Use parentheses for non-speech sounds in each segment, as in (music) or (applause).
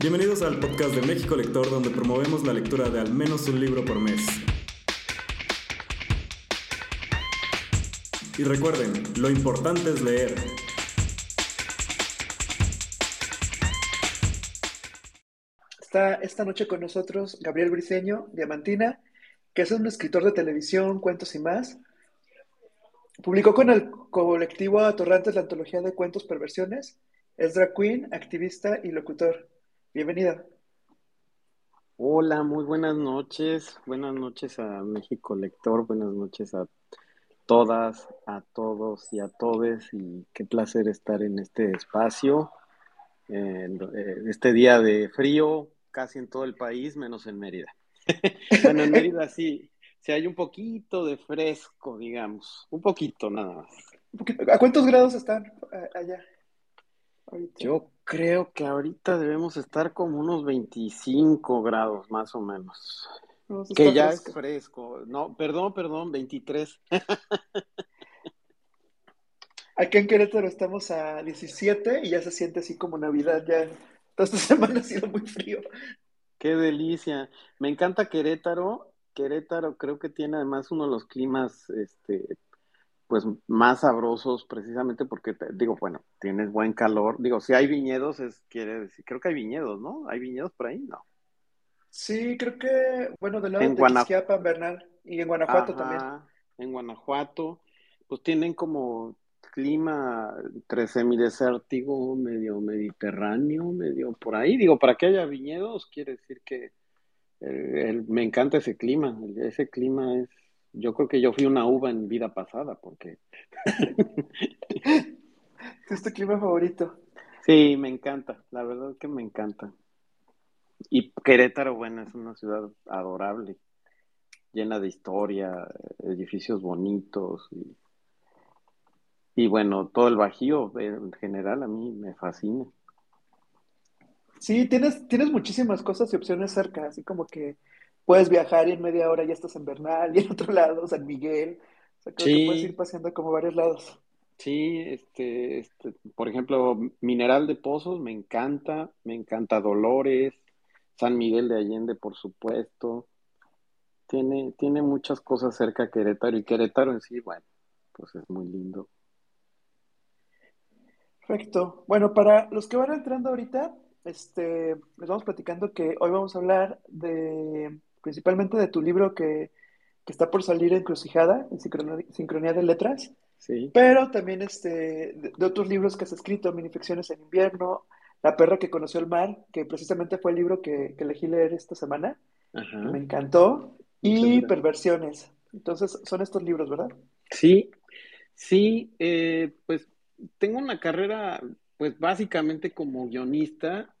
Bienvenidos al podcast de México Lector, donde promovemos la lectura de al menos un libro por mes. Y recuerden, lo importante es leer. Está esta noche con nosotros Gabriel Briceño, Diamantina, que es un escritor de televisión, cuentos y más. Publicó con el colectivo Atorrantes la antología de cuentos Perversiones. Es drag queen, activista y locutor. Bienvenida. Hola, muy buenas noches. Buenas noches a México Lector. Buenas noches a todas, a todos y a todes. Y qué placer estar en este espacio. En este día de frío, casi en todo el país, menos en Mérida. (laughs) bueno, en Mérida sí, sí hay un poquito de fresco, digamos, un poquito nada más. ¿A cuántos grados están eh, allá? Yo creo que ahorita debemos estar como unos 25 grados más o menos. que ya es fresco. No, perdón, perdón, 23. (laughs) Aquí en Querétaro estamos a 17 y ya se siente así como Navidad ya esta (laughs) semana ha sido muy frío. Qué delicia. Me encanta Querétaro. Querétaro creo que tiene además uno de los climas este, pues más sabrosos precisamente porque digo, bueno, tienes buen calor. Digo, si hay viñedos es quiere decir, creo que hay viñedos, ¿no? ¿Hay viñedos por ahí? No. Sí, creo que, bueno, del lado de Guanajuato, Bernal y en Guanajuato también. En Guanajuato, pues tienen como clima entre semidesértico, medio mediterráneo, medio por ahí. Digo, para que haya viñedos, quiere decir que eh, me encanta ese clima. Ese clima es, yo creo que yo fui una uva en vida pasada, porque... (laughs) ¿Es tu clima favorito? Sí, me encanta, la verdad es que me encanta. Y Querétaro, bueno, es una ciudad adorable, llena de historia, edificios bonitos y y bueno, todo el Bajío en general a mí me fascina. Sí, tienes, tienes muchísimas cosas y opciones cerca, así como que puedes viajar y en media hora ya estás en Bernal y en otro lado, San Miguel. O sea, creo que puedes ir paseando como varios lados. Sí, este, este, por ejemplo, Mineral de Pozos me encanta, me encanta Dolores, San Miguel de Allende, por supuesto. Tiene, tiene muchas cosas cerca de Querétaro y Querétaro en sí, bueno, pues es muy lindo. Perfecto. Bueno, para los que van entrando ahorita, este, les vamos platicando que hoy vamos a hablar de principalmente de tu libro que, está por salir en Crucijada, en Sincronía, de Letras. Sí. Pero también este, de, otros libros que has escrito, Minifecciones en invierno, La perra que conoció el mar, que precisamente fue el libro que, elegí leer esta semana. me encantó. Y Perversiones. Entonces, son estos libros, ¿verdad? Sí, sí, eh, pues tengo una carrera, pues básicamente como guionista.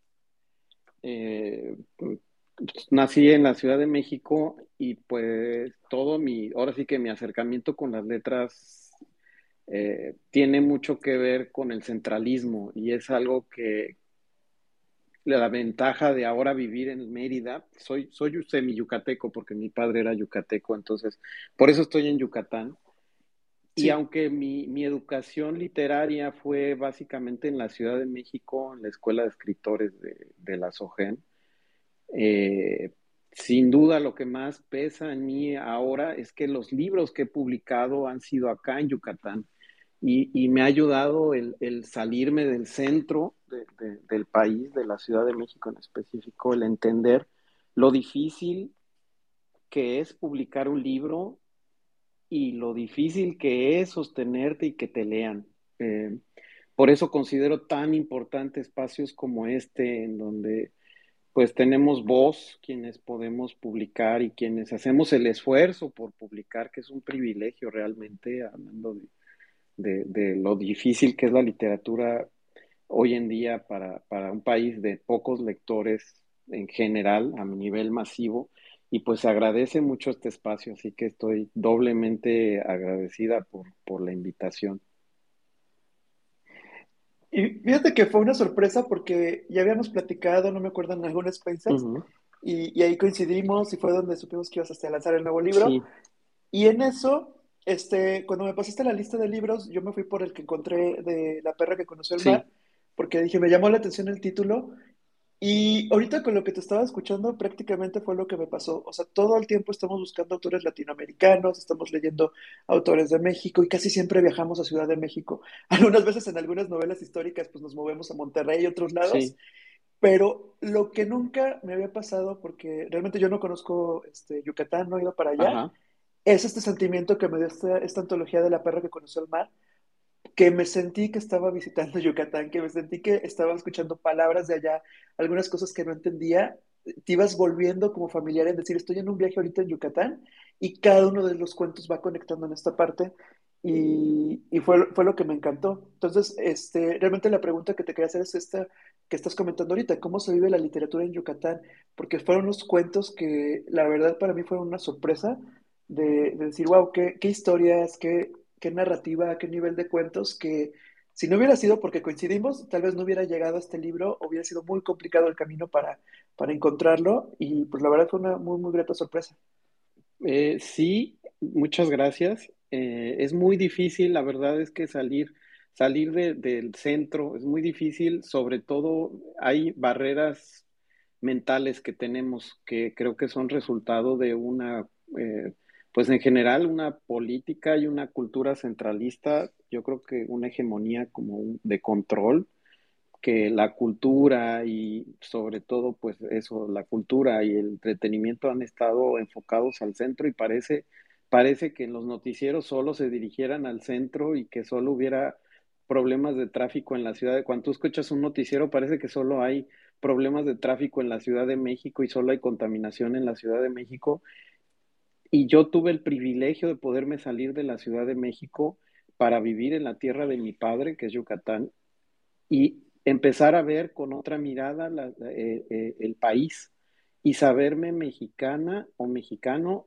Eh, nací en la Ciudad de México y pues todo mi, ahora sí que mi acercamiento con las letras eh, tiene mucho que ver con el centralismo y es algo que la ventaja de ahora vivir en Mérida, soy, soy semi yucateco porque mi padre era yucateco, entonces por eso estoy en Yucatán. Y aunque mi, mi, educación literaria fue básicamente en la Ciudad de México, en la Escuela de Escritores de, de la SOGEN, eh, sin duda lo que más pesa en mí ahora es que los libros que he publicado han sido acá en Yucatán y, me ha ayudado el, el salirme del centro del país, de la Ciudad de México en específico, el entender lo difícil que es publicar un libro y lo difícil que es sostenerte y que te lean. Eh, por eso considero tan importante espacios como este, en donde pues tenemos voz, quienes podemos publicar y quienes hacemos el esfuerzo por publicar, que es un privilegio realmente, hablando de, de, lo difícil que es la literatura hoy en día para, para un país de pocos lectores en general, a nivel masivo, y pues agradece mucho este espacio, así que estoy doblemente agradecida por, la invitación. Y fíjate que fue una sorpresa porque ya habíamos platicado, no me acuerdo, en algunas Spaces, y, ahí coincidimos y fue donde supimos que ibas a lanzar el nuevo libro. Y en eso, este, cuando me pasaste la lista de libros, yo me fui por el que encontré de La perra que conoció el mar, porque dije, me llamó la atención el título Y ahorita con lo que te estaba escuchando, prácticamente fue lo que me pasó. O sea, todo el tiempo estamos buscando autores latinoamericanos, estamos leyendo autores de México y casi siempre viajamos a Ciudad de México. (laughs) Algunas veces en algunas novelas históricas, pues nos movemos a Monterrey y otros lados. Pero lo que nunca me había pasado, porque realmente yo no conozco este, Yucatán, no he ido para allá, es este sentimiento que me dio esta, esta antología de la perra que conoció el mar que me sentí que estaba visitando (laughs) Yucatán, que me sentí que estaba escuchando palabras de allá, algunas cosas que no entendía, te ibas volviendo como familiar en decir, estoy en un viaje ahorita en Yucatán y cada uno de los cuentos va conectando en esta parte y, y fue, fue, lo que me encantó. Entonces, este, realmente la pregunta que te quería hacer es esta que estás comentando ahorita, ¿cómo se vive la literatura en Yucatán? Porque fueron unos cuentos que la verdad para mí fueron una sorpresa de, de decir, wow, qué, qué historias, qué, qué narrativa, qué nivel de cuentos que si no hubiera sido porque coincidimos, tal vez no hubiera llegado a este libro, hubiera sido muy complicado el camino para, para encontrarlo y pues la verdad fue una muy, muy grata sorpresa. Eh, sí, muchas gracias. Eh, es muy difícil, la verdad es que salir, salir del centro es muy difícil, sobre todo hay barreras mentales que tenemos que creo que son resultado de una eh, pues en general una política y una cultura centralista, yo creo que una hegemonía como de control, que la cultura y sobre todo pues eso, la cultura y el entretenimiento han estado enfocados al centro y parece, parece que en los noticieros solo se dirigieran al centro y que solo hubiera problemas de tráfico en la ciudad. De, cuando tú escuchas un noticiero parece que solo hay problemas de tráfico en la Ciudad de México y solo hay contaminación en la Ciudad de México y yo tuve el privilegio de poderme salir de la Ciudad de México para vivir en la tierra de mi padre, que es Yucatán, y empezar a ver con otra mirada eh, eh, el país y saberme mexicana o mexicano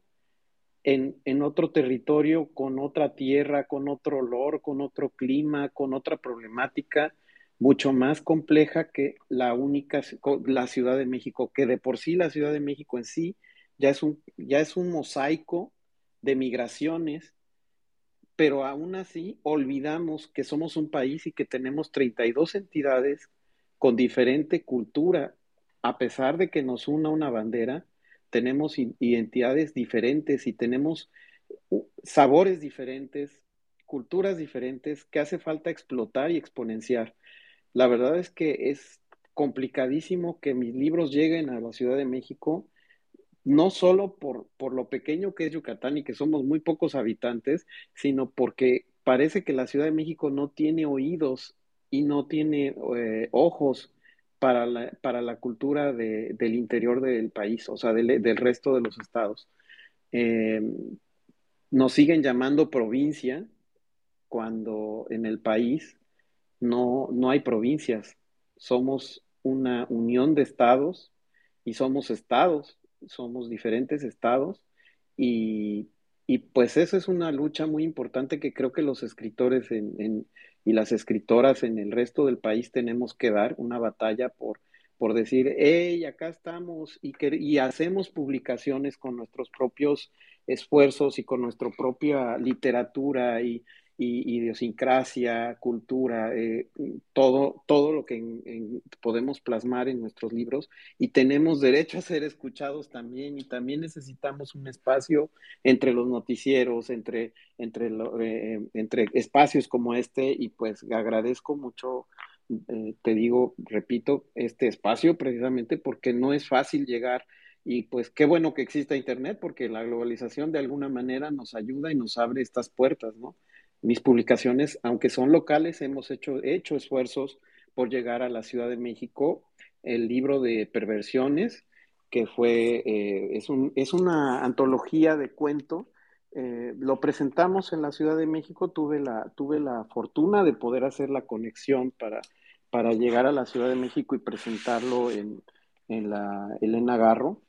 en, en, otro territorio, con otra tierra, con otro olor, con otro clima, con otra problemática mucho más compleja que la única, la Ciudad de México, que de por sí la Ciudad de México en sí ya es un, ya es un mosaico de migraciones, pero aún así olvidamos que somos un país y que tenemos 32 entidades con diferente cultura, a pesar de que nos una una bandera, tenemos identidades diferentes y tenemos sabores diferentes, culturas diferentes que hace falta explotar y exponenciar. La verdad es que es complicadísimo que mis libros lleguen a la Ciudad de México no solo por, por lo pequeño que es Yucatán y que somos muy pocos habitantes, sino porque parece que la Ciudad de México no tiene oídos y no tiene eh, ojos para la, para la cultura del interior del país, o sea, del, resto de los estados. Eh, nos siguen llamando provincia cuando en el país no, no hay provincias, somos una unión de estados y somos estados somos diferentes estados y, pues eso es una lucha muy importante que creo que los escritores en, y las escritoras en el resto del país tenemos que dar, una batalla por, por decir, hey, acá estamos y, que, y hacemos publicaciones con nuestros propios esfuerzos y con nuestra propia literatura y, idiosincrasia, cultura, eh, todo, todo lo que podemos plasmar en nuestros libros y tenemos derecho a ser escuchados también y también necesitamos un espacio entre los noticieros, entre, entre, eh, entre espacios como este y pues agradezco mucho. Eh, te digo, repito, este espacio precisamente porque no es fácil llegar y pues qué bueno que exista Internet porque la globalización de alguna manera nos ayuda y nos abre estas puertas, ¿no? Mis publicaciones, aunque son locales, hemos hecho, hecho esfuerzos por llegar a la Ciudad de México. El libro de Perversiones, que fue, eh, es, un, es, una antología de cuento, eh, lo presentamos en la Ciudad de México, tuve la, tuve la fortuna de poder hacer la conexión para, para llegar a la Ciudad de México y presentarlo en, en la Elena Garro.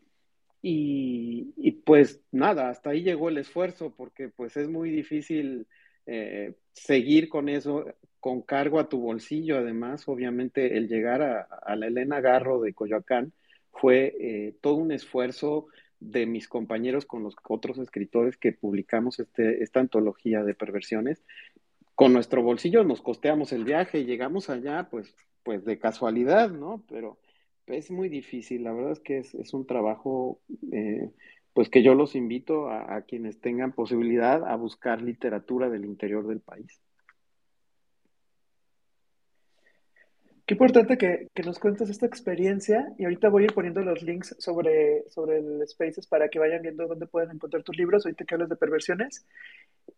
Y, y, pues nada, hasta ahí llegó el esfuerzo, porque pues es muy difícil eh, seguir con eso, con cargo a tu bolsillo, además, obviamente el llegar a, la Elena Garro de Coyoacán fue eh, todo un esfuerzo de mis compañeros con los otros escritores que publicamos este, esta antología de perversiones. Con nuestro bolsillo nos costeamos el viaje y llegamos allá, pues, pues de casualidad, ¿no? Pero, es muy difícil, la verdad es que es, un trabajo, eh, pues que yo los invito a, quienes tengan posibilidad a buscar literatura del interior del país. Qué importante que, nos cuentes esta experiencia y ahorita voy a ir poniendo los links sobre, sobre el Spaces para que vayan viendo dónde pueden encontrar tus libros, ahorita que hablas de perversiones.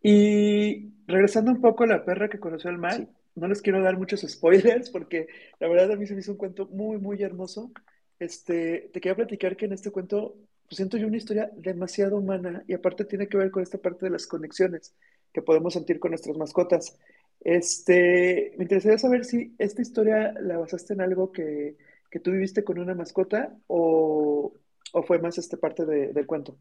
Y regresando un poco a la perra que conoció el mar, no les quiero dar muchos (laughs) spoilers porque la verdad a mí se me hizo un cuento muy, muy hermoso. Este, te quería platicar que en este cuento pues, siento yo una historia demasiado humana y aparte tiene que ver con esta parte de las conexiones que podemos sentir con nuestras mascotas. Este, me interesaría saber si esta historia la basaste en algo que, que tú viviste con una mascota o, o fue más esta parte del cuento.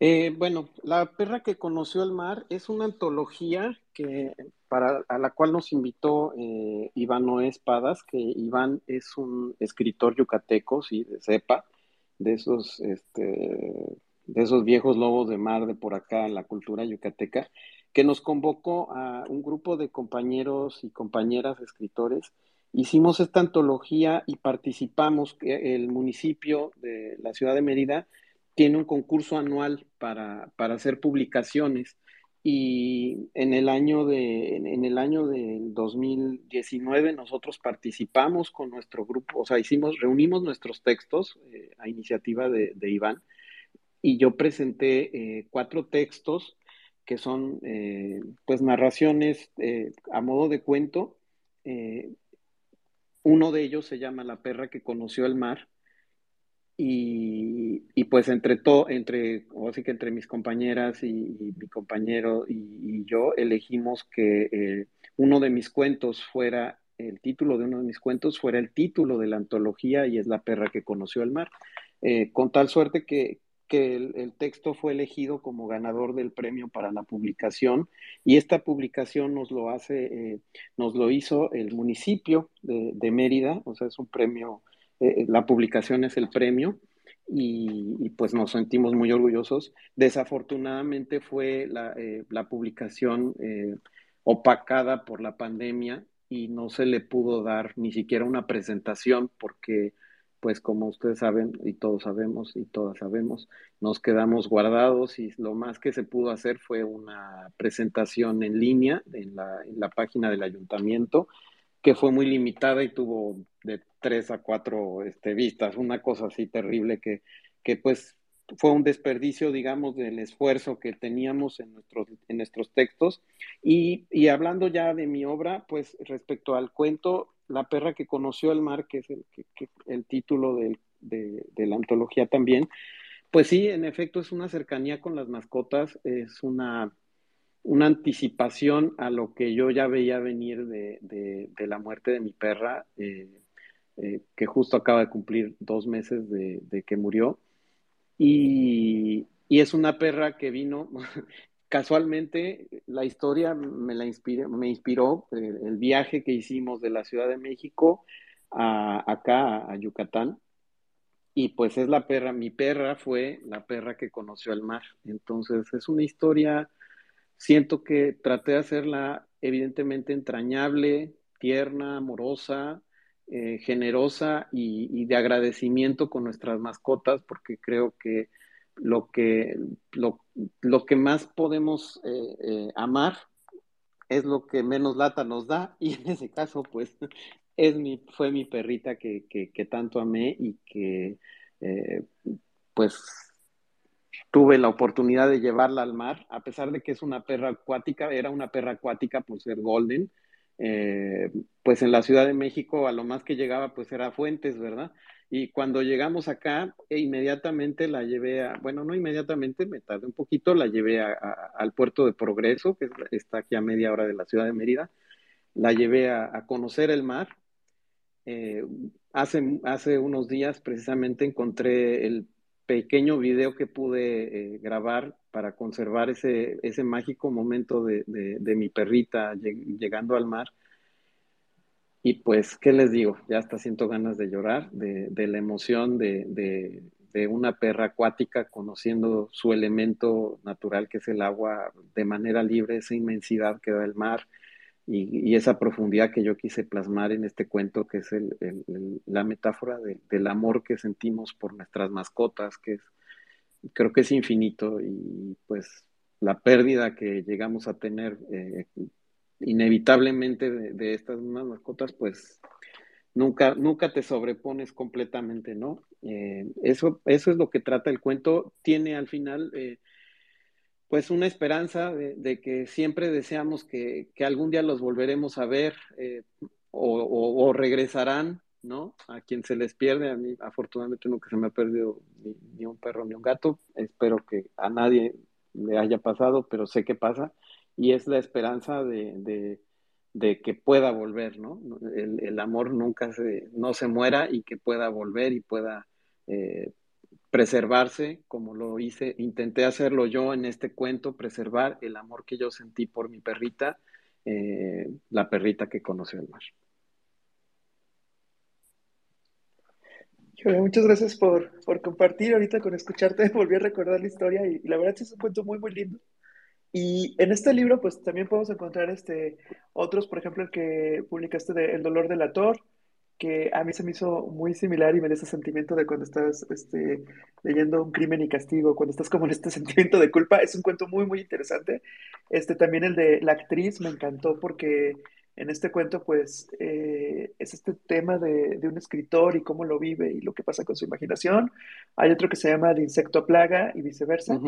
Eh, bueno, La perra que conoció el mar es una antología que, para, a la cual nos invitó eh, Iván Noé Espadas, que Iván es un escritor yucateco, sí, de cepa, de esos, este, de esos viejos lobos de mar de por acá en la cultura yucateca, que nos convocó a un grupo de compañeros y compañeras escritores. Hicimos esta antología y participamos, el municipio de la ciudad de Mérida tiene un concurso anual para, hacer publicaciones y en el año de en el año del 2019 nosotros participamos con nuestro grupo, o sea, hicimos reunimos nuestros textos eh, a iniciativa de, Iván y yo presenté eh, cuatro textos que son eh, pues narraciones a modo de cuento. uno de ellos se llama La perra que conoció el mar y, y, pues entre todo, entre, o así que entre mis compañeras y, mi compañero y, yo elegimos que eh, uno de mis cuentos fuera, el título de uno de mis cuentos fuera el título de la antología y es La perra que conoció el mar, eh, con tal suerte que, que el, texto fue elegido como ganador del premio para la publicación y esta publicación nos lo hace, eh, nos lo hizo el municipio de, de Mérida, o sea, es un premio eh, la publicación es el premio y, pues nos sentimos muy orgullosos. Desafortunadamente fue la, eh, publicación eh, opacada por la pandemia y no se le pudo dar ni siquiera una presentación porque pues como ustedes saben y todos sabemos y todas sabemos, nos quedamos guardados y lo más que se pudo hacer fue una presentación en línea en la, en la página del ayuntamiento que fue muy limitada y tuvo de tres a cuatro este, vistas, una cosa así terrible que, que pues fue un desperdicio, digamos, del esfuerzo que teníamos en nuestros, en nuestros textos. Y, y, hablando ya de mi obra, pues respecto al cuento, La perra que conoció el mar, que es el, el título de, de, la antología también, pues sí, en efecto es una cercanía con las mascotas, es una una anticipación a lo que yo ya veía venir de, de, la muerte de mi perra, eh, eh, que justo acaba de cumplir dos meses de, que murió. Y, y, es una perra que vino, (laughs) casualmente, la historia me, la me inspiró el viaje que hicimos de la Ciudad de México a, acá, a Yucatán. Y pues es la perra, mi perra fue la perra que conoció el mar. Entonces es una historia Siento que traté de hacerla evidentemente entrañable, tierna, amorosa, eh, generosa y, de agradecimiento con nuestras mascotas, porque creo que lo que, lo, que más podemos eh, eh, amar es lo que menos lata nos da, (laughs) y en ese caso, pues, es mi, fue mi perrita que, que tanto amé y que, pues, tuve la oportunidad de llevarla al mar, a pesar de que es una perra acuática, era una perra acuática por ser golden, eh, pues en la Ciudad de México a lo más que llegaba pues era Fuentes, ¿verdad? Y cuando llegamos acá, e inmediatamente la llevé a, bueno, no inmediatamente, me tardé un poquito, la llevé al puerto de Progreso, que está aquí a media hora de la ciudad de Mérida, la llevé a, conocer el mar. Eh, hace, hace unos días precisamente encontré el pequeño video que pude eh, grabar para conservar ese, ese mágico momento de, mi perrita llegando al mar. Y pues, ¿qué les digo? Ya hasta siento ganas de llorar, de, la emoción de, una perra acuática conociendo su elemento natural que es el agua de manera libre, esa inmensidad que da el mar, y, esa profundidad que yo quise plasmar en este cuento, que es la metáfora del amor que sentimos por nuestras mascotas, que es, creo que es infinito y pues la pérdida que llegamos a tener eh, inevitablemente de, estas mascotas, pues nunca, nunca te sobrepones completamente, ¿no? Eh, eso, eso es lo que trata el cuento. Tiene al final, eh, pues, una esperanza de, que siempre deseamos que, algún día los volveremos a ver eh, o, regresarán, ¿no? A quien se les pierde. A mí, afortunadamente, nunca se me ha perdido ni, un perro ni un gato. Espero que a nadie le haya pasado, pero sé que pasa. Y es la esperanza de de que pueda volver, ¿no? El, amor nunca se, no se muera y que pueda volver y pueda eh, preservarse, como lo hice, intenté hacerlo yo en este cuento, preservar el amor que yo sentí por mi perrita, eh, la perrita que conoció el mar. muchas gracias por, compartir ahorita con escucharte, (laughs) volví a recordar la historia y, y la verdad es un cuento muy, muy lindo. Y en este libro, pues también podemos encontrar este, otros, por ejemplo, el que publicaste de El dolor del ator, que a mí se me hizo muy similar y me da ese sentimiento de cuando estás este, leyendo un crimen y castigo, cuando estás como en este (laughs) sentimiento de culpa. Es un cuento muy, muy interesante. Este, también el de la actriz me encantó porque en este cuento, pues, eh, es este tema de, de, un escritor y cómo lo vive y lo que pasa con su imaginación. Hay otro que se llama De insecto plaga y viceversa.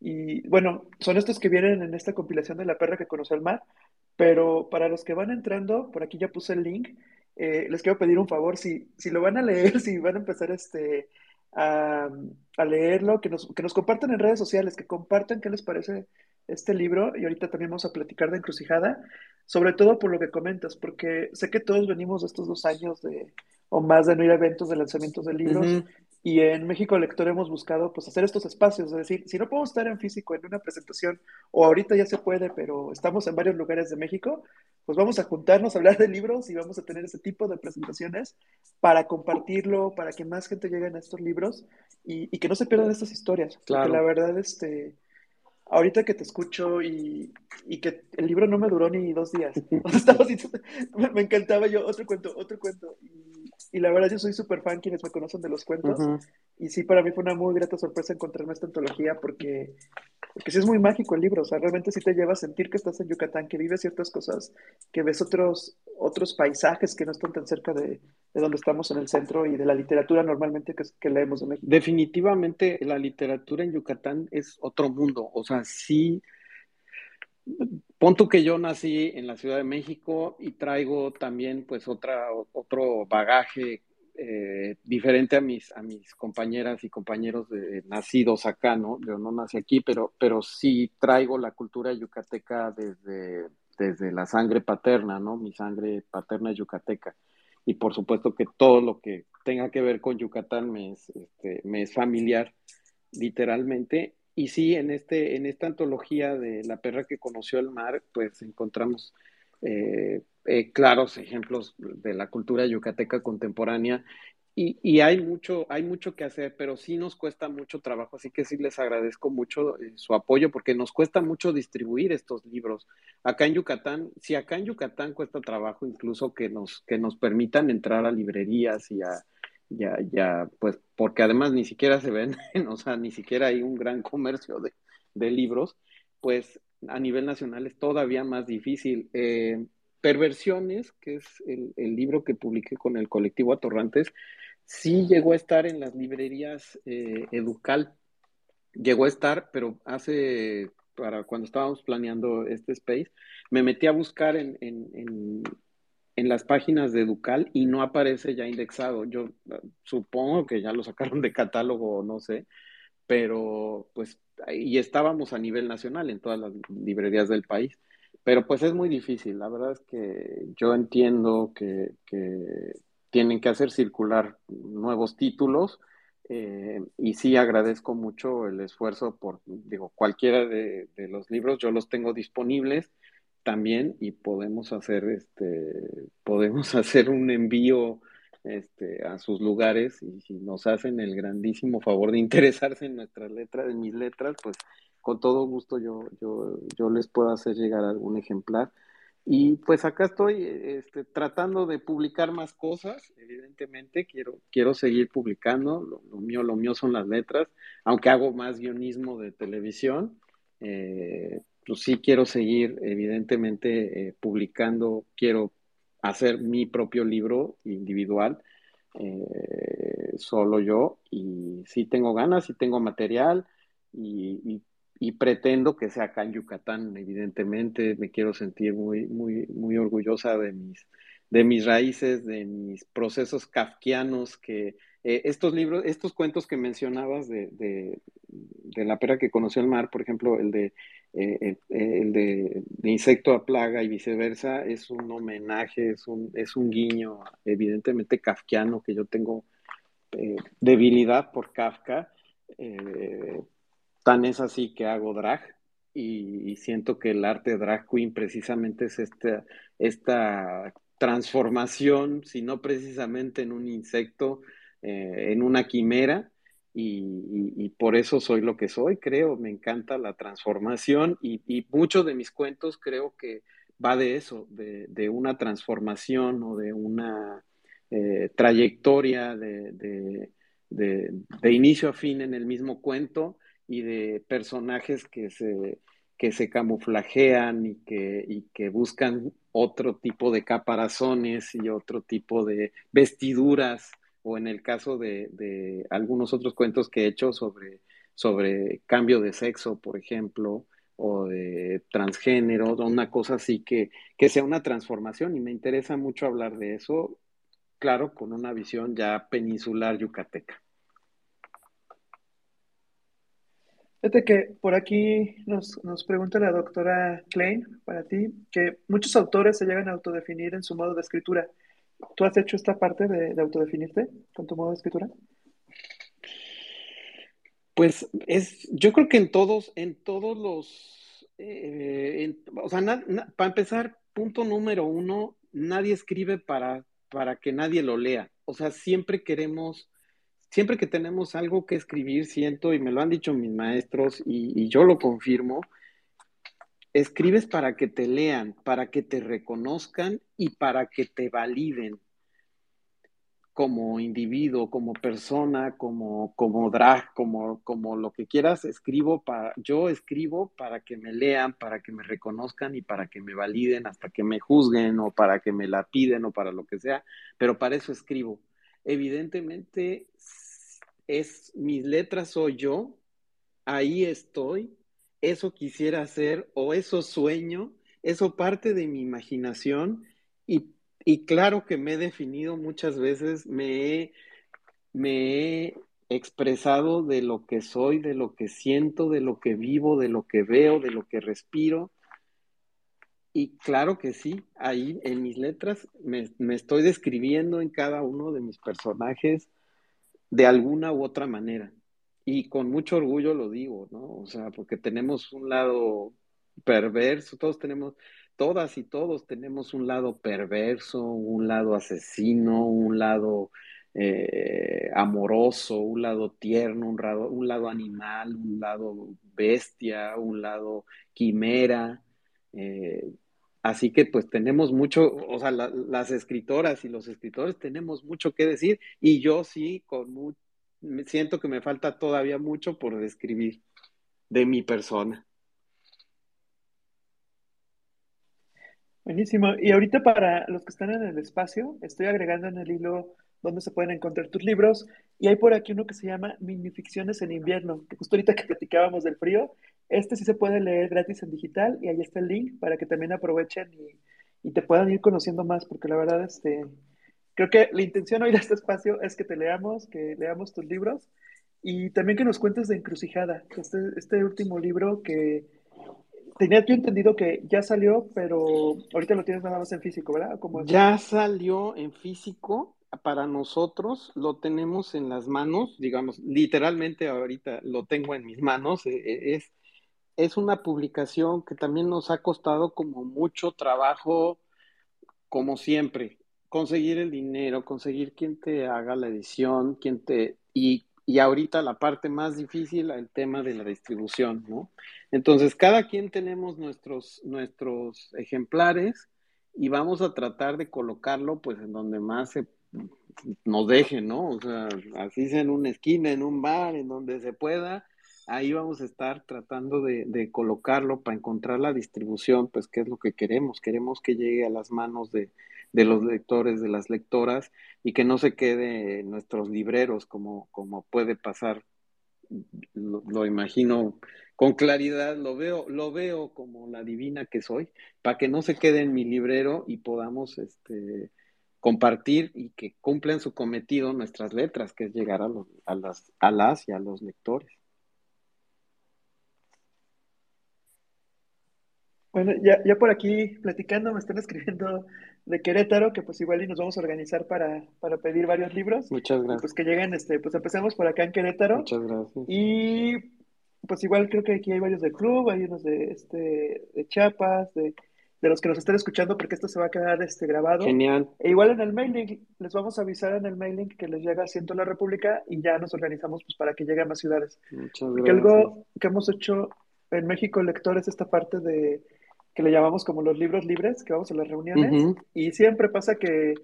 Y bueno, son estos que vienen en esta compilación de La perra que conoció el mar, pero para los que van entrando, por aquí ya puse el link, eh, les quiero pedir un favor, si, si lo van a leer, (laughs) si van a empezar este, a, a leerlo, que nos, que nos compartan en redes sociales, que compartan qué les parece este libro, y ahorita también vamos a platicar de Encrucijada, sobre todo por lo que comentas, porque sé que todos venimos de estos dos años de, o más de no ir a eventos de lanzamientos de libros, y en México Lector hemos buscado pues hacer estos espacios, es decir, si no podemos estar en físico en una presentación, o ahorita ya se puede, pero estamos en varios lugares de México, pues vamos a juntarnos a hablar de libros y vamos a tener ese tipo de presentaciones para compartirlo, para que más gente llegue a estos libros y, que no se pierdan estas historias. Claro. Porque la verdad, este, ahorita que te escucho y, que el libro no me duró ni dos días, (laughs) (laughs) me, encantaba yo, otro cuento, otro cuento. Y, y la verdad yo soy súper fan quienes me conocen de los cuentos. Y sí, para mí fue una muy grata sorpresa encontrarme esta antología porque, porque sí es muy mágico el libro. O sea, realmente sí te lleva a sentir que estás en Yucatán, que vives ciertas cosas, que ves otros, otros paisajes que no están tan cerca de, de donde estamos en el centro y de la literatura normalmente que, que leemos en México. Definitivamente la literatura en Yucatán es otro mundo. O sea, sí Punto que yo nací en la Ciudad de México y traigo también pues otra, otro bagaje eh, diferente a mis, a mis compañeras y compañeros de, nacidos acá, ¿no? Yo no nací aquí, pero, pero sí traigo la cultura yucateca desde, desde la sangre paterna, ¿no? Mi sangre paterna es yucateca. Y por supuesto que todo lo que tenga que ver con Yucatán me es, este, me es familiar, literalmente. Y sí, en, este, en esta antología de La perra que conoció el mar, pues encontramos eh, eh, claros ejemplos de la cultura yucateca contemporánea y, y, hay, mucho, hay mucho que hacer, pero sí nos cuesta mucho trabajo, así que sí les agradezco mucho eh, su apoyo porque nos cuesta mucho distribuir estos libros. Acá en Yucatán, si acá en Yucatán cuesta trabajo incluso que nos, que nos permitan entrar a librerías y a, ya, ya, pues porque además ni siquiera se ven, (laughs) o sea, ni siquiera hay un gran comercio de, de libros, pues a nivel nacional es todavía más difícil. Eh, Perversiones, que es el, el, libro que publiqué con el colectivo Atorrantes, sí llegó a estar en las librerías eh, Educal. Llegó a estar, pero hace, para cuando estábamos planeando este space, me metí a buscar en las páginas de Educal y no aparece ya indexado. Yo eh, supongo que ya lo sacaron de catálogo, no sé, pero pues y estábamos a nivel nacional en todas las librerías del país. Pero pues es muy difícil, la verdad es que yo entiendo que, tienen que hacer circular nuevos títulos eh, y sí agradezco mucho el esfuerzo por, digo, cualquiera de los libros, yo los tengo disponibles también y podemos hacer este podemos (laughs) hacer un envío este, a sus lugares y si nos hacen el grandísimo favor de interesarse en nuestras letras, en mis letras, pues con todo gusto yo, yo, yo les puedo hacer llegar algún ejemplar. Y pues acá estoy este, tratando de publicar más cosas, evidentemente, quiero, quiero seguir publicando, lo, mío, lo mío son las letras, aunque hago más guionismo de televisión, eh, pues sí quiero seguir, evidentemente, eh, publicando, quiero hacer mi propio libro individual, eh, solo yo, y sí tengo ganas, sí tengo material, y, pretendo que sea acá en Yucatán, evidentemente, me quiero sentir muy, muy, muy orgullosa de mis, de mis raíces, de mis procesos kafkianos que eh, estos libros, estos cuentos que mencionabas de, de, la pera que conoció el mar, por ejemplo, el de, eh, eh, el de, insecto a plaga y viceversa, es un homenaje, es un, es un guiño evidentemente kafkiano, que yo tengo debilidad por Kafka, tan es así que hago drag, y, siento que el arte drag queen precisamente es esta, transformación, si no precisamente en un insecto, eh, en una quimera y, por eso soy lo que soy, creo, me encanta la transformación y, muchos de mis cuentos creo que va de eso, de, una transformación o de una eh, trayectoria de, inicio a fin en el mismo cuento y de personajes que se, que se camuflajean y que, y que buscan otro tipo de caparazones y otro tipo de vestiduras o en el caso de, algunos otros cuentos que he hecho sobre, sobre cambio de sexo, por ejemplo, o de transgénero, una cosa así que, que sea una transformación y me interesa mucho hablar de eso, claro, con una visión ya peninsular yucateca. Fíjate que por aquí nos, nos, pregunta la doctora Klein para ti que muchos autores se llegan a autodefinir en su modo de escritura. ¿Tú has hecho esta parte de, autodefinirte con tu modo de escritura? Pues es, yo creo que en todos, en todos los, eh, o sea, para empezar, punto número uno, nadie escribe para, para que nadie lo lea. O sea, siempre queremos, siempre que tenemos algo que escribir, siento, y me lo han dicho mis maestros, y yo lo confirmo, escribes para que te lean, para que te reconozcan y para que te validen como individuo, como persona, como, como drag, como, como lo que quieras, escribo para, yo escribo para que me lean, para que me reconozcan y para que me validen hasta que me juzguen o para que me la piden o para lo que sea, pero para eso escribo. Evidentemente, es mis letras soy yo, ahí estoy, eso quisiera hacer o eso sueño, eso parte de mi imaginación y, claro que me he definido muchas veces, me he, me he expresado de lo que soy, de lo que siento, de lo que vivo, de lo que veo, de lo que respiro. Y claro que sí, ahí en mis letras me, me, estoy describiendo en cada uno de mis personajes de alguna u otra manera y con mucho orgullo lo digo, ¿no? O sea, porque tenemos un lado perverso, todos tenemos, todas y todos tenemos un lado perverso, un lado asesino, un lado eh, amoroso, un lado tierno, un lado, animal, un lado bestia, un lado quimera. Eh, así que pues tenemos mucho, o sea, las escritoras y los escritores tenemos mucho que decir y yo sí, con, mucho siento que me falta todavía mucho por describir de mi persona. Buenísimo. Y ahorita para los que están en el espacio, estoy agregando en el hilo donde se pueden encontrar tus libros. Y hay por aquí uno que se llama Minificciones en invierno, que justo ahorita que platicábamos del frío, este sí se puede leer gratis en digital y ahí está el link para que también aprovechen y, y te puedan ir conociendo más, porque la verdad, este, Creo que la intención hoy de este espacio es que te leamos, que leamos tus libros y también que nos cuentes de Encrucijada, este, este último libro que tenía yo entendido que ya salió, pero ahorita lo tienes nada más en físico, ¿verdad? ya salió en físico. Para nosotros lo tenemos en las manos, digamos, literalmente ahorita lo tengo en mis manos. E, e, es, es una publicación que también nos ha costado como mucho trabajo, como siempre conseguir el dinero, conseguir quien te haga la edición, quien te... Y, y ahorita la parte más difícil, el tema de la distribución, ¿no? Entonces, cada quien tenemos nuestros, nuestros ejemplares y vamos a tratar de colocarlo pues en donde más se nos dejen, ¿no? O sea, así sea en una esquina, en un bar, en donde se pueda, ahí vamos a estar tratando de, colocarlo para encontrar la distribución, pues qué es lo que queremos. Queremos que llegue a las manos de, los lectores, de las lectoras, y que no se quede en nuestros libreros como, como puede pasar. Lo, imagino con claridad, lo veo, lo veo como la divina que soy, para que no se quede en mi librero y podamos este, compartir y que cumplan su cometido nuestras letras, que es llegar a, las, a las y a los lectores. Bueno, ya, ya por aquí platicando me están escribiendo de Querétaro, que pues igual y nos vamos a organizar para, para pedir varios libros. Muchas gracias. Pues que lleguen, este, pues empecemos por acá en Querétaro. Muchas gracias. Y pues igual creo que aquí hay varios del club, hay unos de este de Chiapas, de, de los que nos estén escuchando, porque esto se va a quedar este grabado. Genial. E igual en el mailing, les vamos a avisar en el mailing que les llega a Ciento la República y ya nos organizamos pues para que llegue a más ciudades. Muchas gracias. algo que hemos hecho en México Lectores, esta parte de que le llamamos como los libros libres, que vamos a las reuniones, y siempre pasa que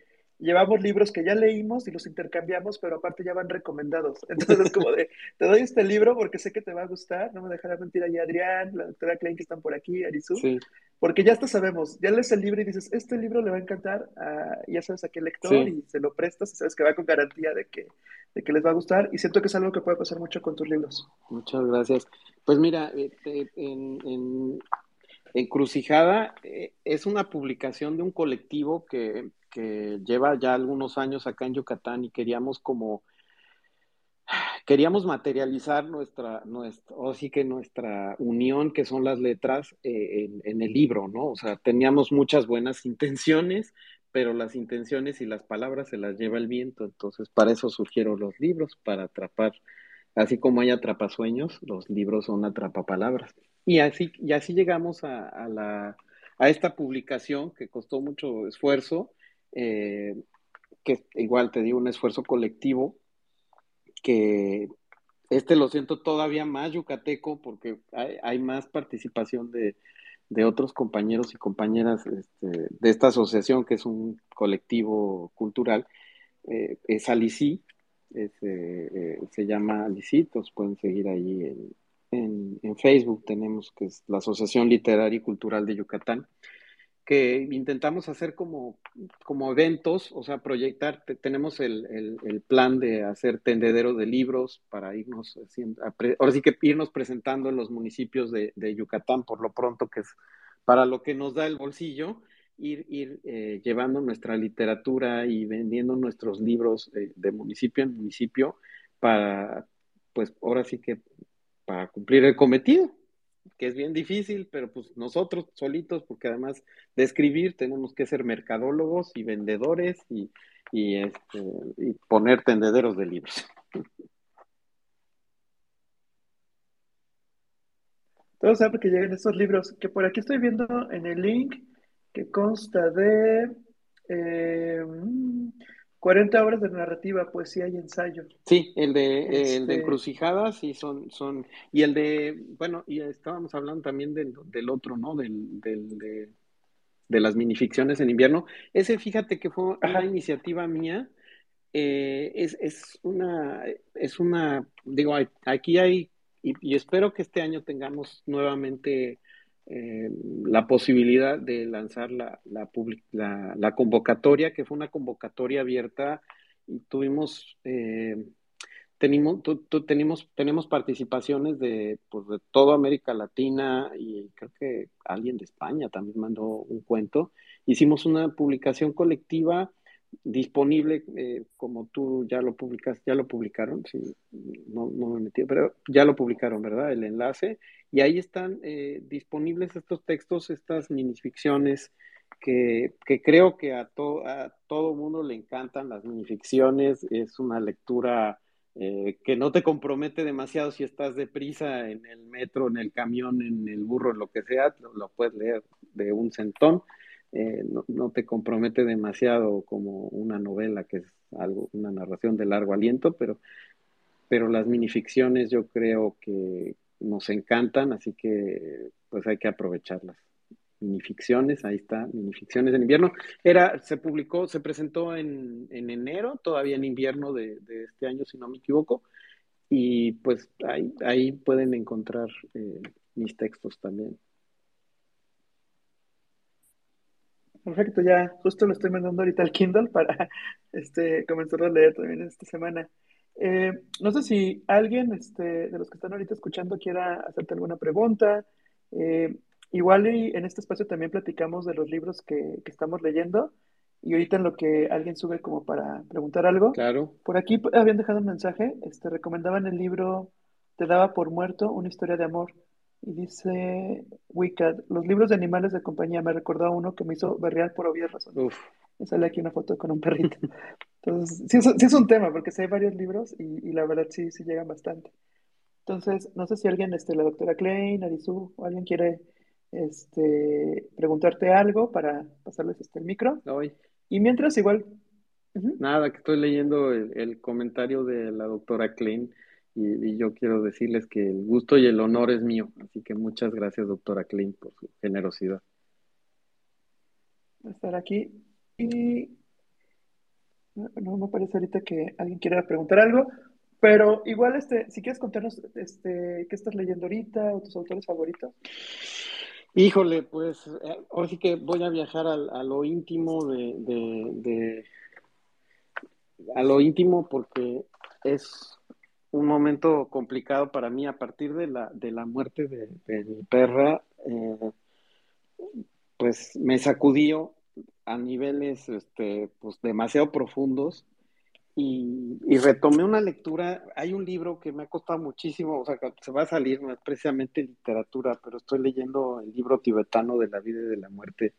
llevamos libros que ya leímos y los intercambiamos, pero aparte ya van recomendados. (laughs) Entonces, como de, te doy este libro porque sé que te va a gustar, no me dejará mentir ahí Adrián, la doctora Klein que están por aquí, Arisu, porque ya hasta sabemos, ya lees el libro y dices, este libro le va a encantar, a, ya sabes a qué lector y se lo prestas y sabes que va con garantía de que, de que les va a gustar y siento que es algo que puede pasar mucho con tus libros. Muchas gracias. Pues mira, eh, en Encrucijada eh, es una publicación de un colectivo que, lleva ya algunos años acá en Yucatán y queríamos como queríamos materializar nuestra, nuestra, o sí que nuestra unión, que son las letras, eh, en, el libro, ¿no? O sea, teníamos muchas buenas (laughs) intenciones, pero las intenciones y las palabras se las lleva el viento, entonces para eso surgieron los libros, para atrapar, así como hay atrapasueños, los libros son atrapapalabras. Y así, y así llegamos a, la, a esta publicación que costó mucho esfuerzo, eh, que igual te digo, un esfuerzo colectivo, que este lo siento todavía más yucateco porque hay, más participación de, otros compañeros y compañeras este, de esta asociación, que es un colectivo cultural, eh, es Alicí, eh, se llama Alicitos, pueden seguir ahí en, en, Facebook tenemos, que es la Asociación Literaria y Cultural de Yucatán, que intentamos hacer como, como eventos, o sea, proyectar, tenemos el, plan de hacer tendedero de libros para irnos haciendo, ahora sí que irnos presentando en los municipios de, Yucatán por lo pronto, que es para lo que nos da el bolsillo, ir, ir eh, llevando nuestra literatura y vendiendo nuestros libros de municipio en municipio para, pues ahora sí que cumplir el cometido, que es bien difícil, pero pues nosotros solitos, porque además de escribir tenemos que ser mercadólogos y vendedores y, este, y poner tendederos de libros. (laughs) Todos saben que llegan estos libros, que por aquí estoy viendo en el link que consta de eh, 40 horas de narrativa, poesía y ensayo. Sí, el de, el de este encrucijadas y son, son, y el de, bueno, y estábamos hablando también del, del otro, ¿no? Del, del de, de, las minificciones en invierno. Ese, fíjate que fue una iniciativa mía. Eh, es, es, una, es una, digo, aquí hay, y espero que este año tengamos nuevamente eh, la posibilidad de lanzar la, la, convocatoria, que fue una convocatoria abierta y tuvimos, eh, tenemos, tenemos participaciones de, pues, toda América Latina y creo que alguien de España también mandó un cuento. Hicimos una publicación colectiva disponible, eh, como tú ya lo publicas, ya lo publicaron, sí, no, no me metí, pero ya lo publicaron, ¿verdad? El enlace, y ahí están eh, disponibles estos textos, estas minificciones, que, que creo que a, a todo mundo le encantan las minificciones, es una lectura eh, que no te compromete demasiado si estás deprisa en el metro, en el camión, en el burro, lo que sea, lo puedes leer de un centón eh, no, te compromete demasiado como una novela que es algo, una narración de largo aliento, pero, pero las minificciones yo creo que nos encantan, así que pues hay que aprovecharlas. minificciones, ahí está, minificciones en invierno. Era, se publicó, se presentó en, enero, todavía en invierno de, este año, si no me equivoco, y pues ahí, ahí pueden encontrar eh, mis textos también. Perfecto, ya justo lo estoy mandando ahorita al Kindle para (laughs) este, comenzar a leer también esta semana. Eh, no sé si alguien este, de los que están ahorita escuchando quiera hacerte alguna pregunta. Eh, igual y en este espacio también platicamos de los libros que, que, estamos leyendo y ahorita en lo que alguien sube como para preguntar algo. Claro. Por aquí habían dejado un mensaje, este, recomendaban el libro Te daba por muerto, una historia de amor. Y dice Wicked, los libros de animales de compañía me recordó a uno que me hizo berrear por obvias razones. Uf. Me sale aquí una foto con un perrito. Entonces, sí es, un tema, porque sí hay varios libros y, la verdad sí, sí llegan bastante. Entonces, no sé si alguien, este, la doctora Klein, Arisu, o alguien quiere este, preguntarte algo para pasarles este, el micro. Hoy. Y mientras, igual. Nada, que estoy leyendo el, comentario de la doctora Klein y, yo quiero decirles que el gusto y el honor es mío. Así que muchas gracias, doctora Klein, por su generosidad. Estar aquí. Y no me parece ahorita que alguien quiera preguntar algo, pero igual, este, si quieres contarnos este, qué estás leyendo ahorita o tus autores favoritos. Híjole, pues eh, ahora sí que voy a viajar a, lo íntimo de, a lo íntimo porque es un momento complicado para mí a partir de la, de la muerte de, mi perra, eh, pues me sacudió a niveles este, pues, demasiado profundos y, retomé una lectura. Hay un libro que me ha costado muchísimo, o sea, se va a salir, no es precisamente literatura, pero estoy leyendo el libro tibetano de la vida y de la muerte,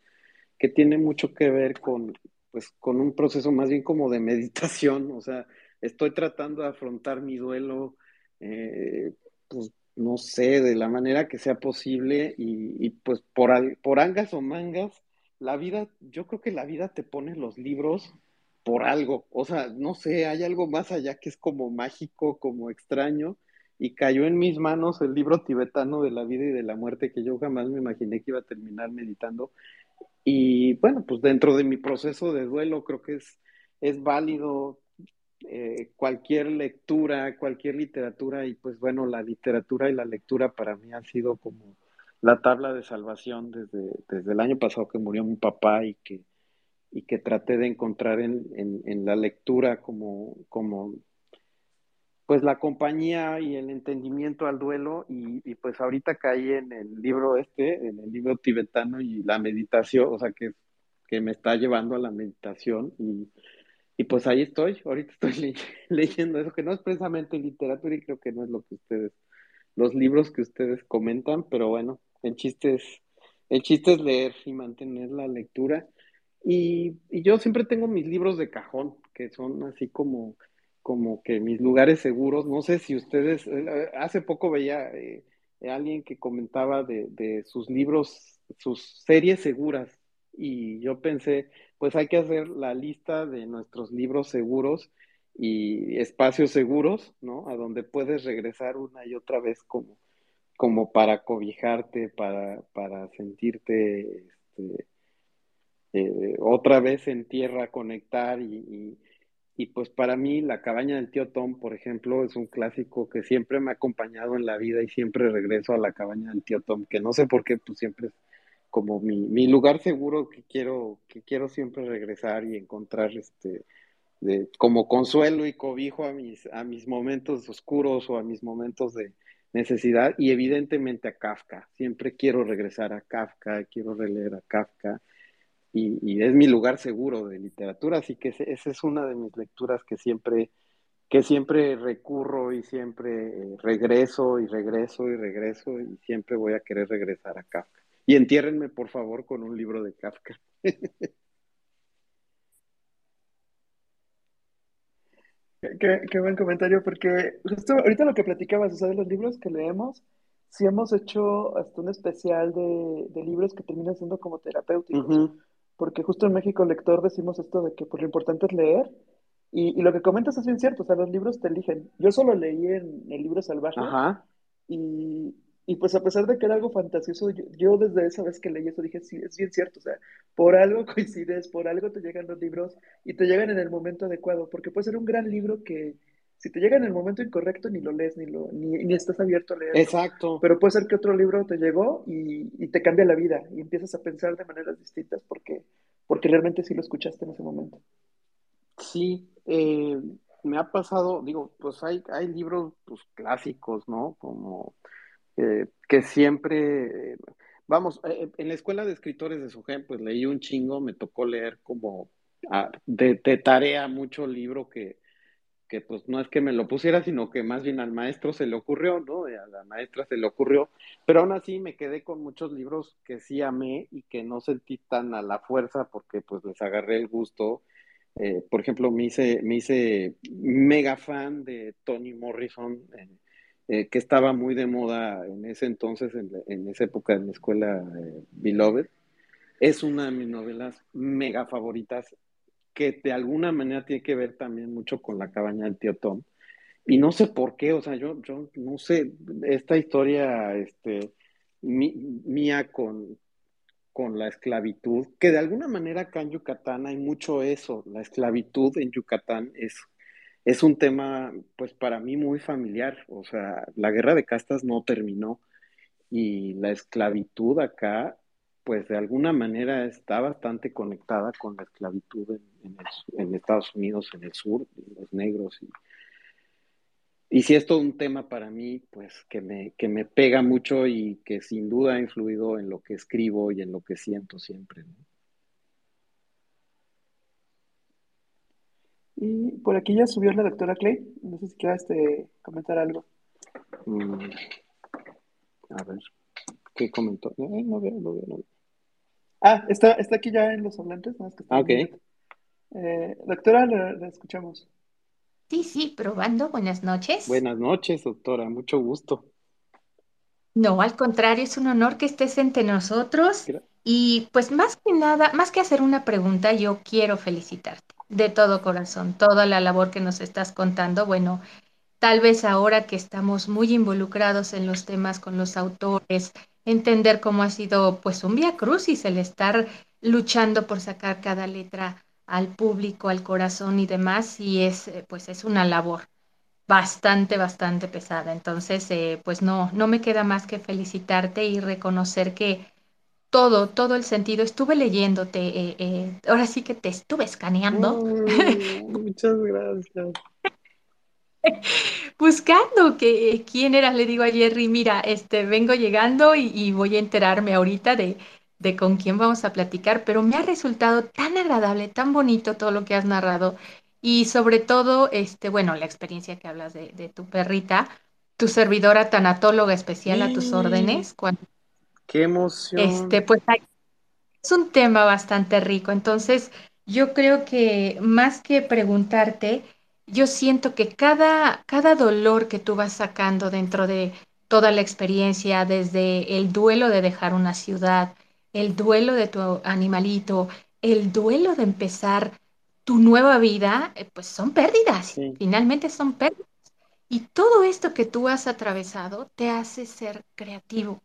que tiene mucho que ver con, pues, con un proceso más bien como de meditación, o sea, estoy tratando de afrontar mi duelo, eh, pues no sé, de la manera que sea posible y, pues por, por angas o mangas, la vida, yo creo que la vida te pone los libros por algo, o sea, no sé, hay algo más allá que es como mágico, como extraño, y cayó en mis manos el libro tibetano de la vida y de la muerte que yo jamás me imaginé que iba a terminar meditando. Y bueno, pues dentro de mi proceso de duelo creo que es, es válido eh, cualquier lectura, cualquier literatura, y pues bueno, la literatura y la lectura para mí han sido como la tabla de salvación desde, desde el año pasado que murió mi papá y que, y que traté de encontrar en, en, la lectura como, como pues la compañía y el entendimiento al duelo y, y, pues ahorita caí en el libro este, en el libro tibetano y la meditación, o sea que, que me está llevando a la meditación y, y pues ahí estoy, ahorita estoy (laughs) leyendo eso, que no es precisamente literatura y creo que no es lo que ustedes, los libros que ustedes comentan, pero bueno, el chiste es, el chiste leer y mantener la lectura. Y, yo siempre tengo mis libros de cajón, que son así como, como que mis lugares seguros. No sé si ustedes, eh, hace poco veía eh, alguien que comentaba de, de sus libros, sus series seguras. Y yo pensé, pues hay que hacer la lista de nuestros libros seguros y espacios seguros, ¿no? A donde puedes regresar una y otra vez como, como para cobijarte, para, para sentirte este, eh, otra vez en tierra, conectar y, y, pues para mí la cabaña del tío Tom, por ejemplo, es un clásico que siempre me ha acompañado en la vida y siempre regreso a la cabaña del tío Tom, que no sé por qué, pues siempre es como mi, mi lugar seguro que quiero, que quiero siempre regresar y encontrar este de, como consuelo y cobijo a mis, a mis momentos oscuros o a mis momentos de, necesidad y evidentemente a Kafka. Siempre quiero regresar a Kafka, quiero releer a Kafka y, es mi lugar seguro de literatura, así que esa es una de mis lecturas que siempre, que siempre recurro y siempre eh, regreso y regreso y regreso y siempre voy a querer regresar a Kafka. Y entiérrenme por favor con un libro de Kafka. (laughs) Qué, buen comentario, porque justo ahorita lo que platicabas, o sea, de los libros que leemos, sí hemos hecho hasta un especial de, libros que terminan siendo como terapéuticos, porque justo en México Lector decimos esto de que pues, lo importante es leer, y, lo que comentas es bien cierto, o sea, los libros te eligen. Yo solo leí en el libro salvaje, y, Y pues a pesar de que era algo fantasioso, yo, yo desde esa vez que leí eso dije, sí, es bien cierto, o sea, por algo (laughs) coincides, por algo te llegan los libros y te llegan en el momento adecuado, porque puede ser un gran libro que si te llega en el momento incorrecto ni lo lees, ni, lo, ni, ni estás abierto a leerlo. Exacto. Pero puede ser que otro libro te llegó y, y te cambia la vida y empiezas a pensar de maneras distintas porque, porque realmente sí lo escuchaste en ese momento. Sí, eh, me ha pasado, digo, pues hay, hay libros pues, clásicos, ¿no? Como eh, que siempre, eh, vamos, eh, en la escuela de escritores de Sujén, pues leí un chingo, me tocó leer como ah, de, tarea mucho libro que, que pues no es que me lo pusiera, sino que más bien al maestro se le ocurrió, ¿no? A la maestra se le ocurrió, pero aún así me quedé con muchos libros que sí amé y que no sentí tan a la fuerza porque pues les agarré el gusto. Por ejemplo, me hice, me hice mega fan de Toni Morrison, eh, que estaba muy de moda en ese entonces, en, en esa época en la escuela eh, Beloved. Es una de mis novelas mega favoritas que de alguna manera tiene que ver también mucho con la cabaña del tío Tom. Y no sé por qué, o sea, yo, yo no sé, esta historia este, mi, mía con, con la esclavitud, que de alguna manera acá en Yucatán hay mucho eso, la esclavitud en Yucatán es, es un tema, pues para mí muy familiar, o sea, la guerra de castas no terminó y la esclavitud acá pues de alguna manera está bastante conectada con la esclavitud en, el, en Estados Unidos, en el sur, los negros. Y, y sí es todo un tema para mí, pues que me, que me pega mucho y que sin duda ha influido en lo que escribo y en lo que siento siempre. ¿no? Y por aquí ya subió la doctora Clay. No sé si quieras este, comentar algo. Mm, a ver, ¿qué comentó? Eh, no veo, no veo, no veo. Ah, está, está aquí ya en los hablantes. ¿no? Es que ah, ok. Eh, doctora, la, la, escuchamos. Sí, sí, probando. Buenas noches. Buenas noches, doctora. Mucho gusto. No, al contrario, es un honor que estés entre nosotros. Gra Y pues más que nada, más que hacer una pregunta, yo quiero felicitarte de todo corazón, toda la labor que nos estás contando. Bueno, tal vez ahora que estamos muy involucrados en los temas con los autores, entender cómo ha sido pues un vía crucis el estar luchando por sacar cada letra al público, al corazón y demás, y es pues es una labor bastante, bastante pesada. Entonces, eh, pues no, no me queda más que felicitarte y reconocer que todo, todo el sentido, estuve leyéndote, eh, eh, ahora sí que te estuve escaneando. Oh, muchas gracias. (laughs) Buscando que quién era, le digo a Jerry, mira, este vengo llegando y, y voy a enterarme ahorita de, de, con quién vamos a platicar, pero me ha resultado tan agradable, tan bonito todo lo que has narrado y sobre todo, este, bueno, la experiencia que hablas de, de tu perrita, tu servidora tanatóloga especial Sí. a tus órdenes, cuando Qué emoción. este, pues es un tema bastante rico. Entonces, yo creo que más que preguntarte, yo siento que cada, cada dolor que tú vas sacando dentro de toda la experiencia, desde el duelo de dejar una ciudad, el duelo de tu animalito, el duelo de empezar tu nueva vida, eh, pues son pérdidas, Sí. finalmente son pérdidas. Y todo esto que tú has atravesado te hace ser creativo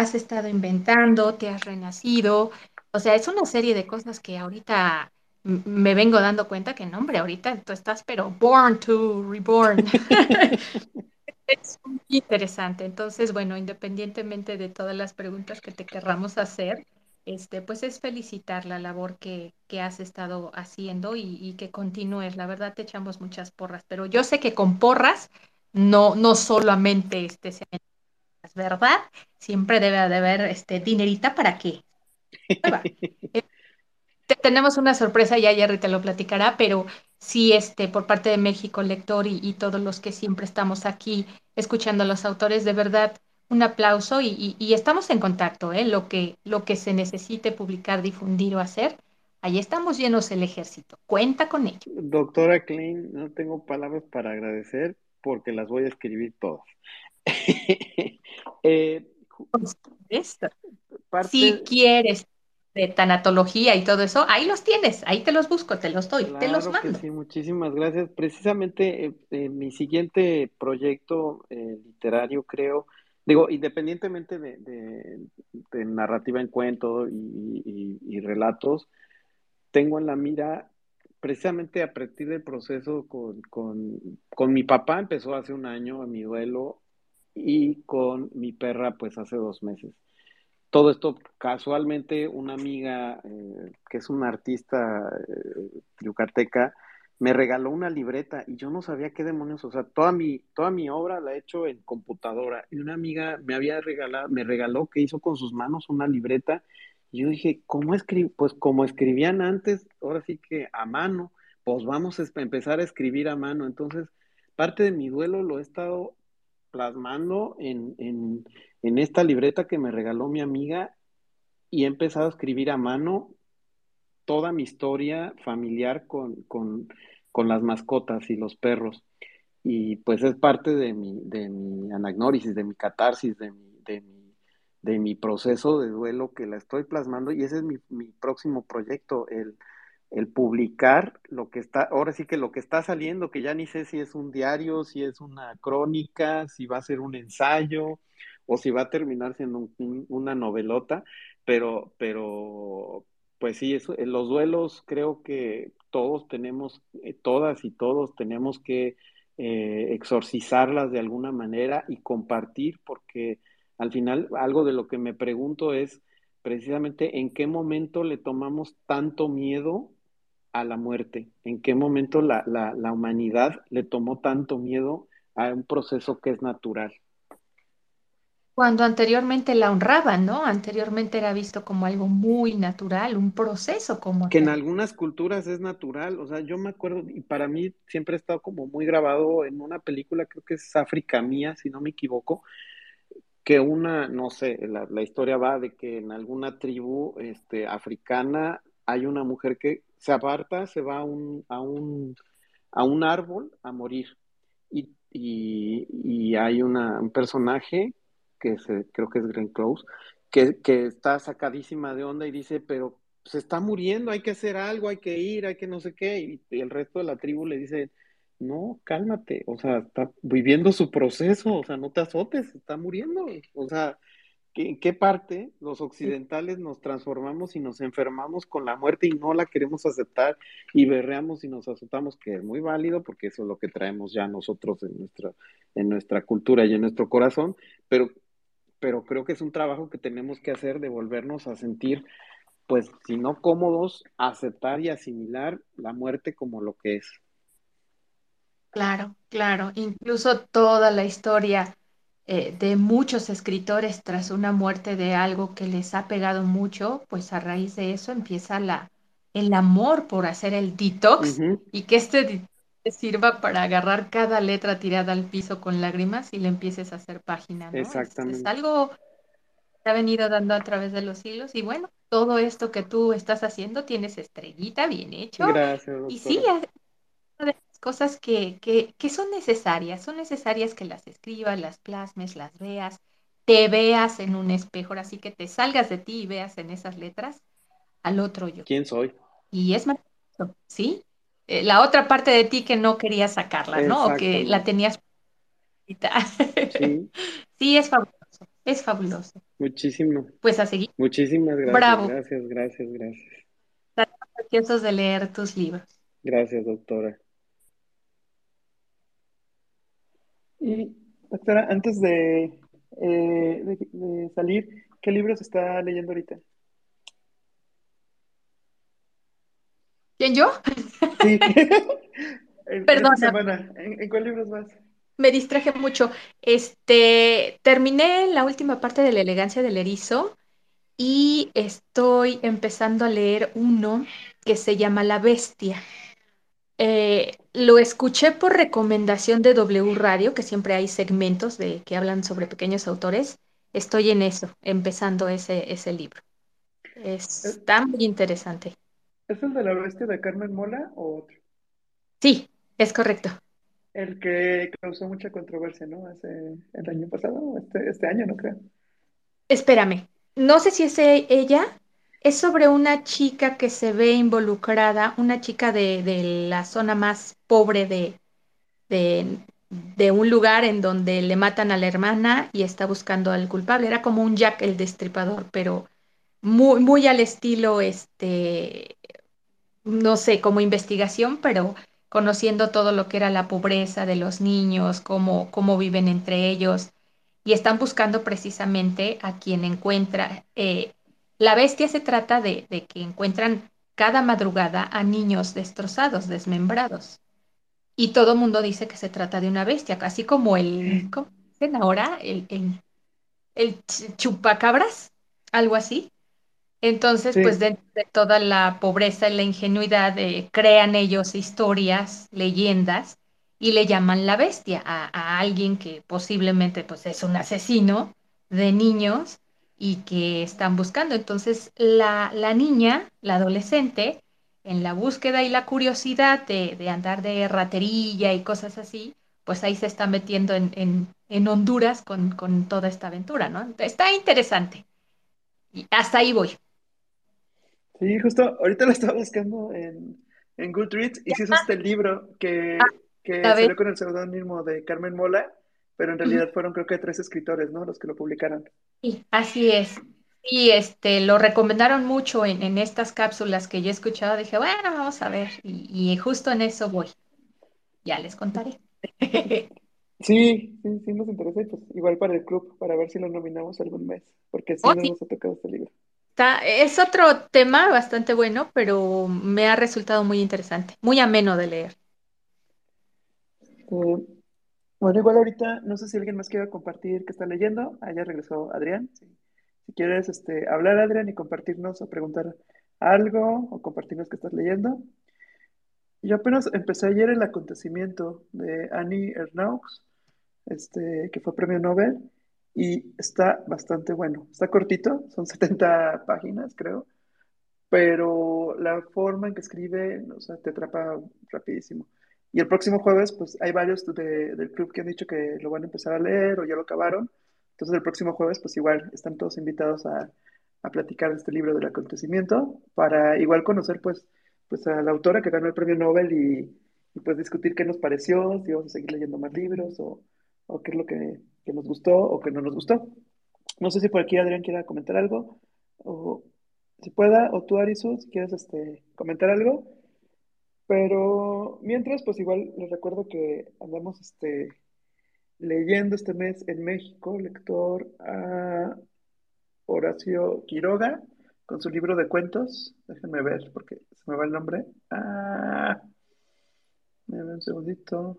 has estado inventando, te has renacido, o sea, es una serie de cosas que ahorita me vengo dando cuenta que no, hombre, ahorita tú estás, pero born to reborn. (laughs) (laughs) Es muy interesante. Entonces, bueno, independientemente de todas las preguntas que te querramos hacer, este, pues es felicitar la labor que, que has estado haciendo y, y que continúes. La verdad, te echamos muchas porras, pero yo sé que con porras no, no solamente este, se ¿verdad? Siempre debe de haber este dinerita para mueva. (laughs) Eh, te- tenemos una sorpresa, ya Jerry te lo platicará, pero sí, este, por parte de México Lector y, y todos los que siempre estamos aquí escuchando a los autores, de verdad, un aplauso y, y- y estamos en contacto, ¿eh? Lo que, lo que se necesite publicar, difundir o hacer, ahí estamos llenos el ejército. Cuenta con ello. Doctora Klein, no tengo palabras para agradecer porque las voy a escribir todas. (laughs) Eh. Si quieres de tanatología y todo eso, ahí los tienes, ahí te los busco, te los doy, te los claro que mando. sí, muchísimas gracias. Precisamente eh, eh, mi siguiente proyecto eh, literario, creo, Digo, independientemente de, narrativa en cuento y, relatos, tengo en la mira precisamente a partir del proceso con, con, mi papá, empezó hace un año mi duelo, y con mi perra pues hace dos meses. Todo esto casualmente una amiga eh, que es una artista eh, yucateca me regaló una libreta y yo no sabía qué demonios, o sea, toda mi, toda mi obra la he hecho en computadora y una amiga me había regalado, me regaló que hizo con sus manos una libreta y yo dije, ¿cómo escribir? Pues como escribían antes, ahora sí que a mano, pues vamos a empezar a escribir a mano. Entonces, parte de mi duelo lo he estado plasmando en, en, esta libreta que me regaló mi amiga y he empezado a escribir a mano toda mi historia familiar con, con, con, las mascotas y los perros. Y pues es parte de mi, de mi anagnórisis, de mi catarsis, de mi, de mi, de mi proceso de duelo que la estoy plasmando y ese es mi, mi próximo proyecto, el, el publicar lo que está, ahora sí que lo que está saliendo, que ya ni sé si es un diario, si es una crónica, si va a ser un ensayo o si va a terminar siendo una novelota, pero, pero, pues sí, eso, en los duelos creo que todos tenemos, eh, todas y todos tenemos que eh, exorcizarlas de alguna manera y compartir, porque al final algo de lo que me pregunto es precisamente en qué momento le tomamos tanto miedo a la muerte? ¿En qué momento la, la, humanidad le tomó tanto miedo a un proceso que es natural? Cuando anteriormente la honraban, ¿no? Anteriormente era visto como algo muy natural, un proceso como... Que en algunas culturas es natural, o sea, yo me acuerdo, y para mí siempre ha estado como muy grabado en una película, creo que es África Mía, si no me equivoco, que una, no sé, la, la historia va de que en alguna tribu este, africana hay una mujer que se aparta, se va a un, a un, a un árbol a morir. Y, y, hay una, un personaje, que se, creo que es Glenn Close, que, que está sacadísima de onda y dice, pero se está muriendo, hay que hacer algo, hay que ir, hay que no sé qué. Y, y el resto de la tribu le dice, no, cálmate, o sea, está viviendo su proceso, o sea, no te azotes, está muriendo, o sea, ¿En qué parte los occidentales nos transformamos y nos enfermamos con la muerte y no la queremos aceptar y berreamos y nos azotamos, que es muy válido porque eso es lo que traemos ya nosotros en nuestra, en nuestra cultura y en nuestro corazón, pero, pero creo que es un trabajo que tenemos que hacer de volvernos a sentir, pues, si no cómodos, aceptar y asimilar la muerte como lo que es. Claro, claro, incluso toda la historia eh, de muchos escritores tras una muerte de algo que les ha pegado mucho, pues a raíz de eso empieza la, el amor por hacer el detox y que este sirva para agarrar cada letra tirada al piso con lágrimas y le empieces a hacer página, ¿no? Exactamente. Es, algo que ha venido dando a través de los siglos y bueno, todo esto que tú estás haciendo tienes estrellita bien hecho. Gracias. Y sí, cosas que, que, son necesarias, son necesarias que las escribas, las plasmes, las veas, te veas en un espejo, así que te salgas de ti y veas en esas letras al otro yo. ¿Quién soy? Y es maravilloso, ¿sí? Eh, la otra parte de ti que no querías sacarla, ¿no? O que la tenías. Sí. (laughs) sí, es fabuloso, es fabuloso. Muchísimo. Pues a seguir. Muchísimas gracias. Bravo. Gracias, gracias, gracias. Estamos de leer tus libros. Gracias, doctora. Y, doctora, antes de, eh, de, salir, ¿qué libros está leyendo ahorita? ¿Quién yo? Sí. (laughs) en, ¿En, cuál libros vas? Me distraje mucho. Este, terminé la última parte de La elegancia del erizo y estoy empezando a leer uno que se llama La bestia. Eh, lo escuché por recomendación de W Radio, que siempre hay segmentos de que hablan sobre pequeños autores. Estoy en eso, empezando ese, ese libro. Está muy interesante. ¿Es el de la bestia de Carmen Mola o otro? Sí, es correcto. El que causó mucha controversia, ¿no? Hace el año pasado, este, este año, no creo. Espérame, no sé si es e, ella, es sobre una chica que se ve involucrada, una chica de, la zona más pobre de, de un lugar en donde le matan a la hermana y está buscando al culpable. Era como un Jack el Destripador, pero muy, muy al estilo, este, no sé, como investigación, pero conociendo todo lo que era la pobreza de los niños, cómo, cómo viven entre ellos, y están buscando precisamente a quien encuentra. Eh, la bestia se trata de, de que encuentran cada madrugada a niños destrozados, desmembrados. Y todo mundo dice que se trata de una bestia, casi como el, ¿cómo dicen ahora? El, el, el chupacabras, algo así. Entonces, Sí. pues dentro de toda la pobreza y la ingenuidad, eh, crean ellos historias, leyendas, y le llaman la bestia a, a alguien que posiblemente pues, es un asesino de niños y que están buscando. Entonces, la, la niña, la adolescente, en la búsqueda y la curiosidad de, de andar de raterilla y cosas así, pues ahí se está metiendo en, en, en Honduras con, con toda esta aventura, ¿no? Está interesante. Y hasta ahí voy. Sí, justo ahorita lo estaba buscando en, en Goodreads y sí es este libro que, que ¿la ves? salió con el seudónimo de Carmen Mola, pero en realidad fueron creo que tres escritores, ¿no? Los que lo publicaron. Sí, así es. Y este, lo recomendaron mucho en, en estas cápsulas que yo he escuchado. Dije, bueno, vamos a ver. Y, y justo en eso voy. Ya les contaré. (laughs) Sí, sí, sí nos interesa pues igual para el club, para ver si lo nominamos algún mes, porque sí Oh, sí. nos ha tocado este libro. Está- es otro tema bastante bueno, pero me ha resultado muy interesante, muy ameno de leer. Eh, bueno, igual ahorita, no sé si alguien más quiera compartir que está leyendo. Ah, ya regresó Adrián. Si quieres este, hablar, Adrián, y compartirnos o preguntar algo o compartirnos que estás leyendo. Yo apenas empecé ayer el acontecimiento de Annie Ernaux, este, que fue premio Nobel, y está bastante bueno. Está cortito, son (laughs) 70 páginas, creo, pero la forma en que escribe, o sea, te atrapa rapidísimo. Y el próximo jueves, pues hay varios de- del club que han dicho que lo van a empezar a leer o ya lo acabaron. Entonces el próximo jueves, pues igual están todos invitados a, a platicar de este libro del acontecimiento para igual conocer, pues, pues a la autora que ganó el premio Nobel y, y, pues discutir qué nos pareció, si vamos a seguir leyendo más libros o, o qué es lo que, que nos gustó o que no nos gustó. No sé si por aquí Adrián quiera comentar algo o si pueda, o tú, Arisu, si quieres este, comentar algo. Pero mientras, pues igual les recuerdo que andamos este, leyendo este mes en México, lector a Horacio Quiroga, con su libro de cuentos. Déjenme ver, porque se me va el nombre. Ah, un segundito.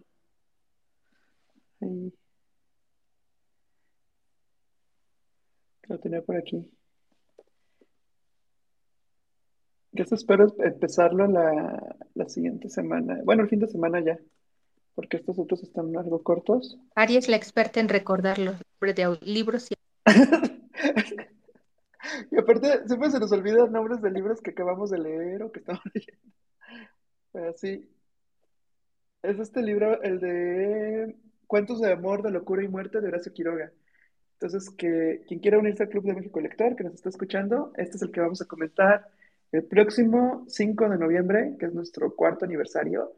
Ahí. Lo tenía por aquí. Yo espero empezarlo la, la siguiente semana. Bueno, el fin de semana ya, porque estos otros están algo cortos. Ari es la experta en recordar los nombres de libros y (laughs) Y aparte, siempre se nos olvidan nombres de libros que acabamos de leer o que estamos (laughs) leyendo. Pero sí, es este libro, el de Cuentos de Amor, de Locura y Muerte de Horacio Quiroga. Entonces, que quien quiera unirse al Club de México Lector, que nos está escuchando, este es el que vamos a comentar el próximo 5 de noviembre, que es nuestro cuarto aniversario.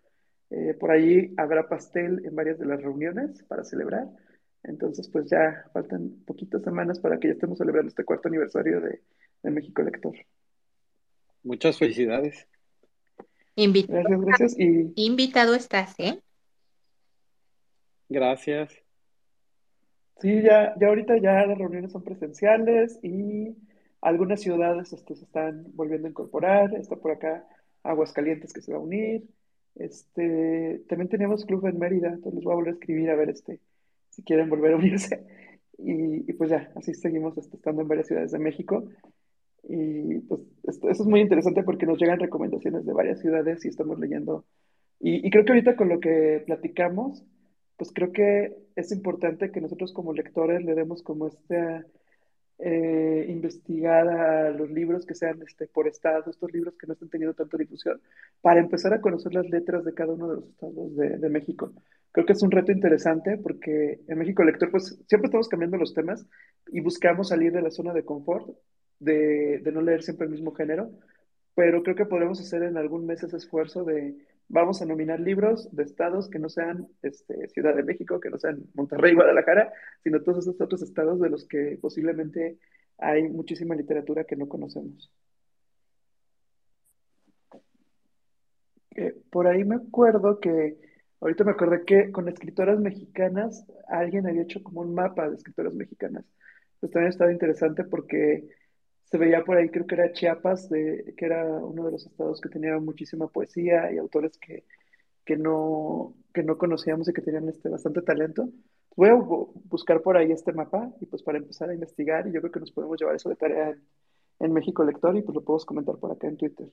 Eh, por ahí habrá pastel en varias de las reuniones para celebrar. Entonces, pues ya faltan poquitas semanas para que ya estemos celebrando este cuarto aniversario de, de México Lector. Muchas felicidades. invitado, Gracias, gracias. Y invitado estás, ¿eh? Gracias. sí, ya, ya ahorita ya las reuniones son presenciales y algunas ciudades este, se están volviendo a incorporar. Está por acá Aguascalientes que se va a unir. Este, también tenemos club en Mérida, entonces les voy a volver a escribir a ver este, si quieren volver a unirse. Y, y pues ya, así seguimos este, estando en varias ciudades de México. Y pues esto, eso es muy interesante porque nos llegan recomendaciones de varias ciudades y estamos leyendo. Y, y creo que ahorita con lo que platicamos, pues creo que es importante que nosotros como lectores le demos como esta eh, investigada a los libros que sean este, por estado, estos libros que no están teniendo tanta difusión, para empezar a conocer las letras de cada uno de los estados de, de México. Creo que es un reto interesante porque en México Lector, pues siempre estamos cambiando los temas y buscamos salir de la zona de confort, de, de no leer siempre el mismo género, pero creo que podemos hacer en algún mes ese esfuerzo de, vamos a nominar libros de estados que no sean este, Ciudad de México, que no sean Monterrey, Guadalajara, sino todos esos otros estados de los que posiblemente hay muchísima literatura que no conocemos. Eh, por ahí me acuerdo que, ahorita me acordé que con escritoras mexicanas, alguien había hecho como un mapa de escritoras mexicanas. Pues también estaba interesante porque se veía por ahí, creo que era Chiapas, de, que era uno de los estados que tenía muchísima poesía y autores que, que, no, que no conocíamos y que tenían este, bastante talento. Voy a buscar por ahí este mapa y pues para empezar a investigar y yo creo que nos podemos llevar eso de tarea en, México Lector y pues lo podemos comentar por acá en Twitter.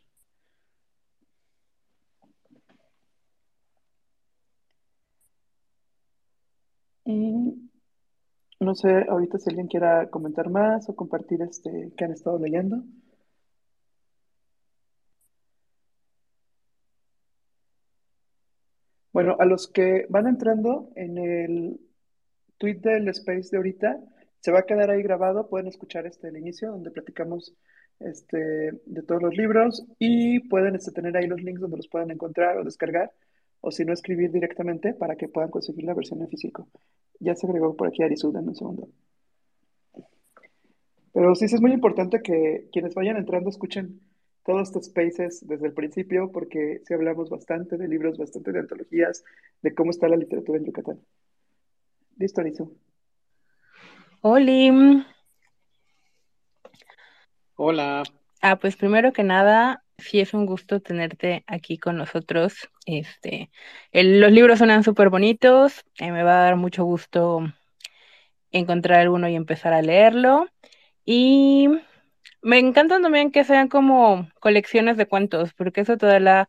No sé ahorita si alguien quiera comentar más o compartir este que han estado leyendo. Bueno, a los que van entrando en el tweet del space de ahorita, se va a quedar ahí grabado, pueden escuchar este el inicio donde platicamos este, de todos los libros y pueden este, tener ahí los links donde los puedan encontrar o descargar o si no escribir directamente para que puedan conseguir la versión en físico. Ya se agregó por aquí Arizud en un segundo. Pero sí, es muy importante que quienes vayan entrando escuchen todos estos spaces desde el principio, porque sí hablamos bastante de libros, bastante de antologías, de cómo está la literatura en Yucatán. Listo, Arizud. Hola. Hola. Ah, pues primero que nada, sí es un gusto tenerte aquí con nosotros. Este, los libros suenan súper bonitos, eh, me va a dar mucho gusto encontrar alguno y empezar a leerlo. Y me encantan también que sean como colecciones de cuentos, porque eso te da la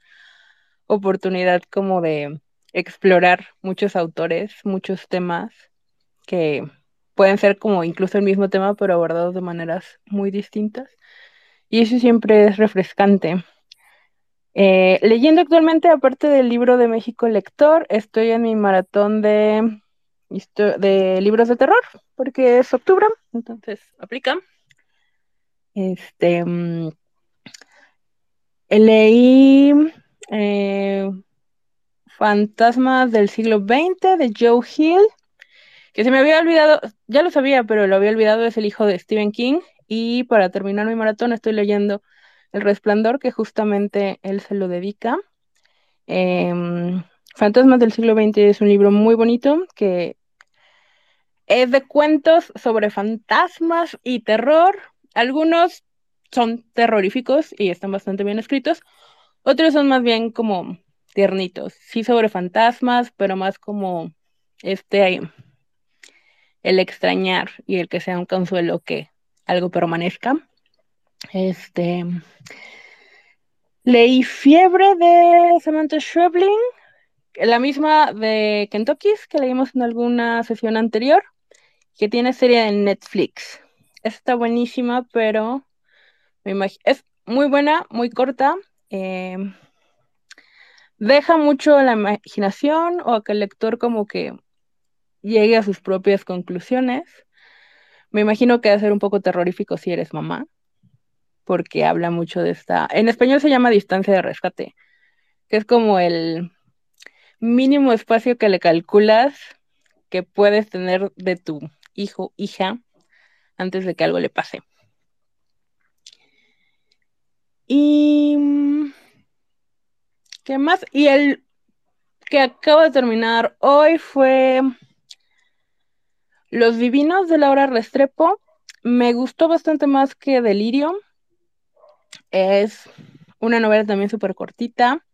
oportunidad como de explorar muchos autores, muchos temas que pueden ser como incluso el mismo tema, pero abordados de maneras muy distintas y eso siempre es refrescante. Eh, leyendo actualmente, aparte del libro de México Lector, estoy en mi maratón de, libros de terror, porque es octubre, entonces aplica. Este, mm, leí eh, Fantasmas del siglo XX de Joe Hill, que se me había olvidado, ya lo sabía, pero lo había olvidado, es el hijo de Stephen King. Y para terminar mi maratón estoy leyendo El Resplandor, que justamente él se lo dedica. Em, Fantasmas del siglo XX es un libro muy bonito que es de cuentos sobre fantasmas y terror. Algunos son terroríficos y están bastante bien escritos. Otros son más bien como tiernitos. Sí sobre fantasmas, pero más como este el extrañar y el que sea un consuelo que algo permanezca. Este. Leí Fiebre de Samantha Schweblin, la misma de Kentucky's que leímos en alguna sesión anterior, que tiene serie en Netflix. Está buenísima, pero me es muy buena, muy corta. Em, deja mucho la imaginación o a que el lector como que llegue a sus propias conclusiones. Me imagino que va a ser un poco terrorífico si eres mamá, porque habla mucho de esta. En español se llama distancia de rescate, que es como el mínimo espacio que le calculas que puedes tener de tu hijo, hija, antes de que algo le pase. Y. ¿Qué más? Y el que acabo de terminar hoy fue los Divinos de Laura Restrepo me gustó bastante más que Delirio. Es una novela también súper cortita,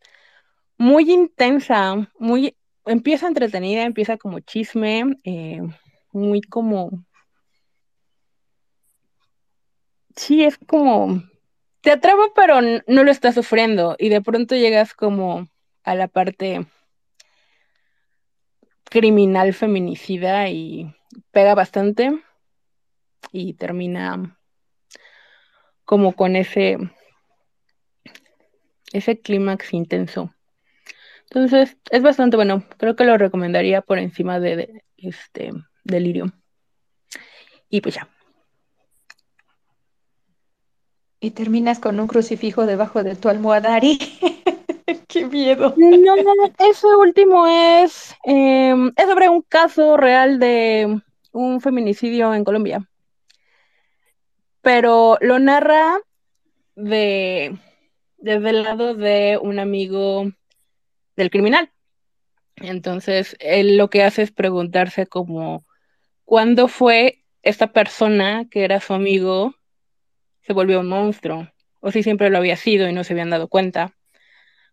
muy intensa, muy empieza entretenida, empieza como chisme, eh, muy como sí, es como te atrapa pero no lo estás sufriendo y de pronto llegas como a la parte criminal feminicida y pega bastante y termina como con ese ese clímax intenso. Entonces, es bastante bueno. Creo que lo recomendaría por encima de, este Delirio. Y pues ya. Y terminas con un crucifijo debajo de tu almohada, (laughs) Qué miedo. No, ese último es, em, es sobre un caso real de un feminicidio en Colombia. Pero lo narra de desde el lado de un amigo del criminal. Entonces, él lo que hace es preguntarse como, ¿cuándo fue esta persona que era su amigo se volvió un monstruo? O si siempre lo había sido y no se habían dado cuenta.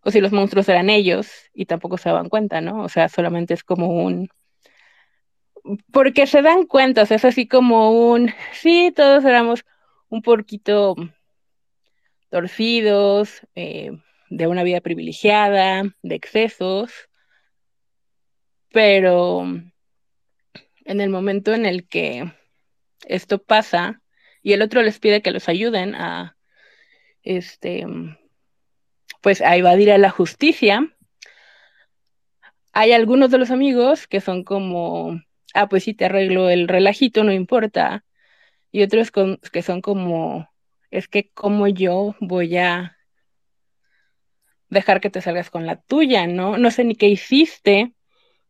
O si los monstruos eran ellos y tampoco se daban cuenta, ¿no? O sea, solamente es como un... Porque se dan cuenta, o sea, es así como un... Sí, todos éramos un poquito torcidos, eh, de una vida privilegiada, de excesos, pero en el momento en el que esto pasa y el otro les pide que los ayuden a, este, pues a evadir a la justicia, hay algunos de los amigos que son como, ah, pues sí, te arreglo el relajito, no importa, y otros que son como, es que como yo voy a dejar que te salgas con la tuya, ¿no? No sé ni qué hiciste,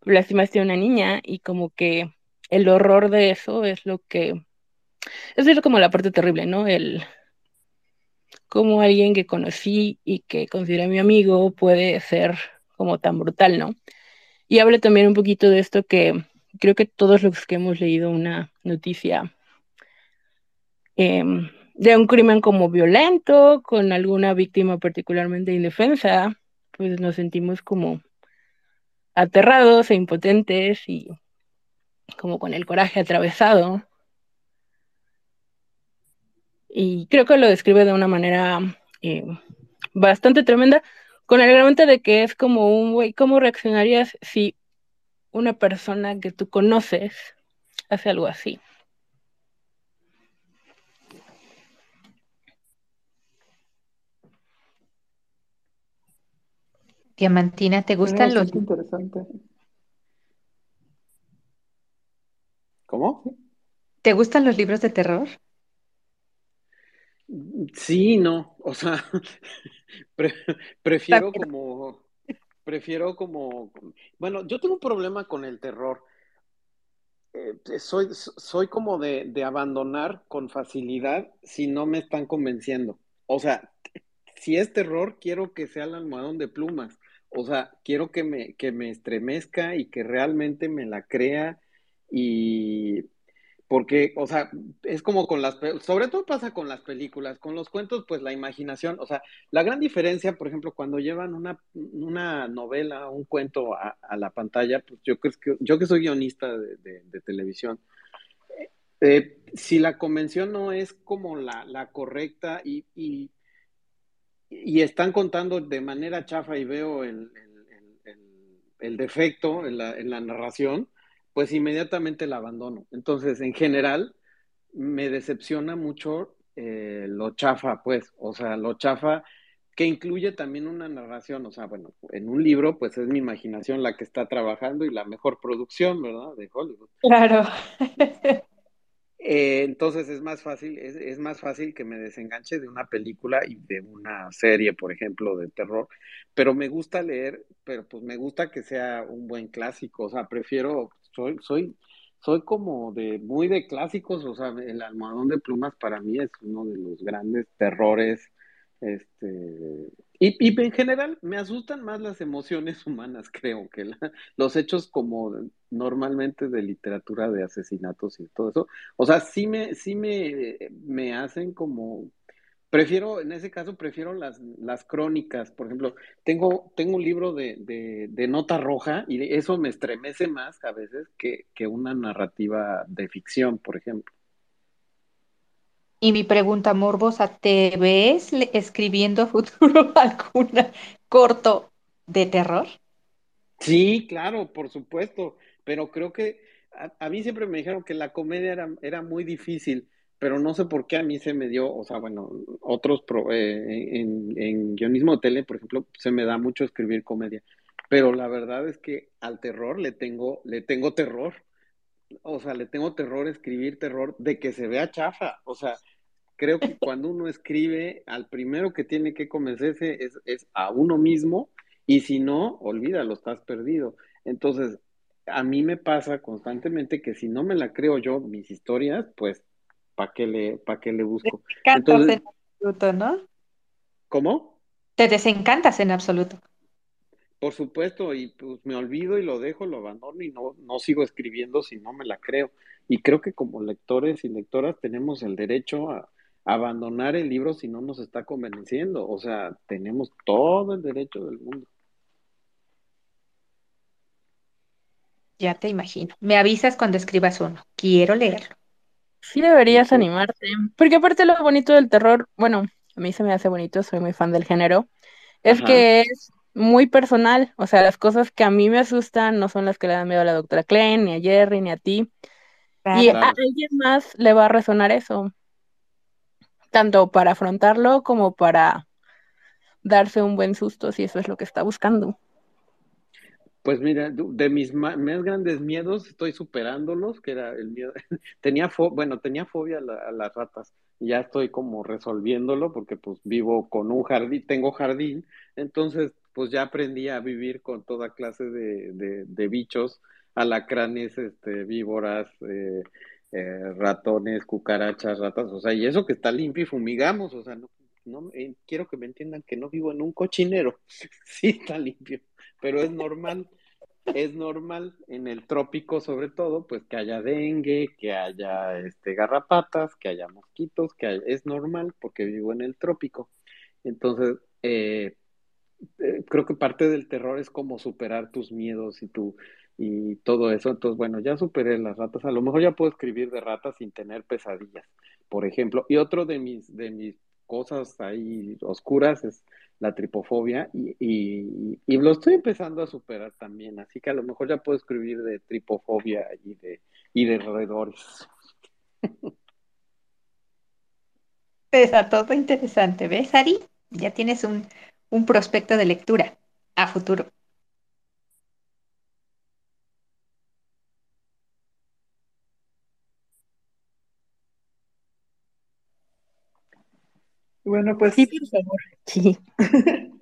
lastimaste a una niña y como que el horror de eso es lo que, eso es como la parte terrible, ¿no? El como alguien que conocí y que considera mi amigo puede ser como tan brutal, ¿no? Y habla también un poquito de esto que creo que todos los que hemos leído una noticia em, de un crimen como violento, con alguna víctima particularmente indefensa, pues nos sentimos como aterrados e impotentes y como con el coraje atravesado. Y creo que lo describe de una manera eh, bastante tremenda, con el agravante de que es como un güey, ¿cómo reaccionarías si una persona que tú conoces hace algo así? Diamantina, ¿te gustan los... interesante. ¿Cómo? ¿Te gustan los libros de terror? Sí, no, o sea, (laughs) prefiero como, prefiero como, bueno, yo tengo un problema con el terror. Eh, soy, soy como de, de abandonar con facilidad si no me están convenciendo. O sea, si es terror, quiero que sea el almohadón de plumas. O sea, quiero que me, que me estremezca y que realmente me la crea y porque, o sea, es como con las, sobre todo pasa con las películas, con los cuentos, pues la imaginación, o sea, la gran diferencia, por ejemplo, cuando llevan una, una novela, un cuento a, la pantalla, pues yo creo que, yo que soy guionista de, televisión, eh, si la convención no es como la, correcta y, y, están contando de manera chafa y veo el, defecto en la, en la, narración, pues inmediatamente la abandono. Entonces, en general, me decepciona mucho eh, lo chafa, pues, o sea, lo chafa que incluye también una narración, o sea, bueno, en un libro, pues es mi imaginación la que está trabajando y la mejor producción, ¿verdad? De Hollywood. Claro. (laughs) Eh, entonces es más fácil, es, más fácil que me desenganche de una película y de una serie, por ejemplo, de terror. Pero me gusta leer, pero pues me gusta que sea un buen clásico. O sea, prefiero, soy, soy, soy como de muy de clásicos. O sea, el almohadón de plumas para mí es uno de los grandes terrores este, y, en general me asustan más las emociones (laughs) humanas, creo, que los hechos como normalmente de literatura de asesinatos y todo eso. O sea, sí me, sí me, me hacen como, prefiero, en ese caso, prefiero las, las crónicas. Por ejemplo, tengo, tengo un libro de, de, nota roja y eso me estremece más a veces que, que una narrativa de ficción, por ejemplo. Y mi pregunta morbosa, ¿te ves escribiendo a (laughs) futuro algún corto de terror? Sí, claro, por supuesto, pero creo que a, mí siempre me dijeron que la comedia era, era, muy difícil, pero no sé por qué a mí se me dio, o sea, bueno, otros eh, en, en guionismo de tele, por ejemplo, se me da mucho escribir comedia, pero la verdad es que al terror le tengo, le tengo terror o sea, le tengo terror escribir terror de que se vea chafa. O sea, creo que (laughs) cuando uno escribe, al primero que tiene que convencerse es, a uno mismo Y si no, olvídalo, estás perdido. Entonces, a mí me pasa constantemente que si no me la creo yo, mis historias, pues, ¿para qué le, para qué le busco? Te encantas en absoluto, ¿no? ¿Cómo? Te desencantas en absoluto. Por supuesto, y pues me olvido y lo dejo, lo abandono y no, no sigo escribiendo si no me la creo. Y creo que como lectores y lectoras tenemos el derecho a, abandonar el libro si no nos está convenciendo. O sea, tenemos todo el derecho del mundo. Ya te imagino. Me avisas cuando escribas uno. Quiero leerlo. Sí deberías animarte, porque aparte lo bonito del terror, bueno, a mí se me hace bonito, soy muy fan del género, es que es muy personal, o sea, las cosas que a mí me asustan no son las que le dan miedo a la doctora Klein, ni a Jerry, ni a ti, y a alguien más le va a resonar eso, tanto para afrontarlo como para darse un buen susto si eso es lo que está buscando. Pues mira, de mis más grandes miedos estoy superándolos, que era el miedo, (laughs) tenía bueno, tenía fobia a, las ratas, ya estoy como resolviéndolo porque pues vivo con un jardín, tengo jardín, entonces pues ya aprendí a vivir con toda clase de, de, bichos, alacranes, este, víboras, eh, eh, ratones, cucarachas, ratas, o sea, y eso que está limpio y fumigamos, o sea, no, no eh, quiero que me entiendan que no vivo en un cochinero, (laughs) sí está limpio, pero es normal, es normal en el trópico sobre todo, pues que haya dengue, que haya este garrapatas, que haya mosquitos, que es normal porque vivo en el trópico. Entonces, eh, creo que parte del terror es como superar tus miedos y tu y todo eso. Entonces, bueno, ya superé las ratas. A lo mejor ya puedo escribir de ratas sin tener pesadillas, por ejemplo. Y otro de mis, de mis cosas ahí oscuras es la tripofobia y, y, lo estoy empezando a superar también. Así que a lo mejor ya puedo escribir de tripofobia y de, y de roedores. (laughs) Está todo interesante, ¿ves, Ari? Ya tienes un, un prospecto de lectura a futuro. Bueno, pues. Sí, por favor. Sí. (laughs)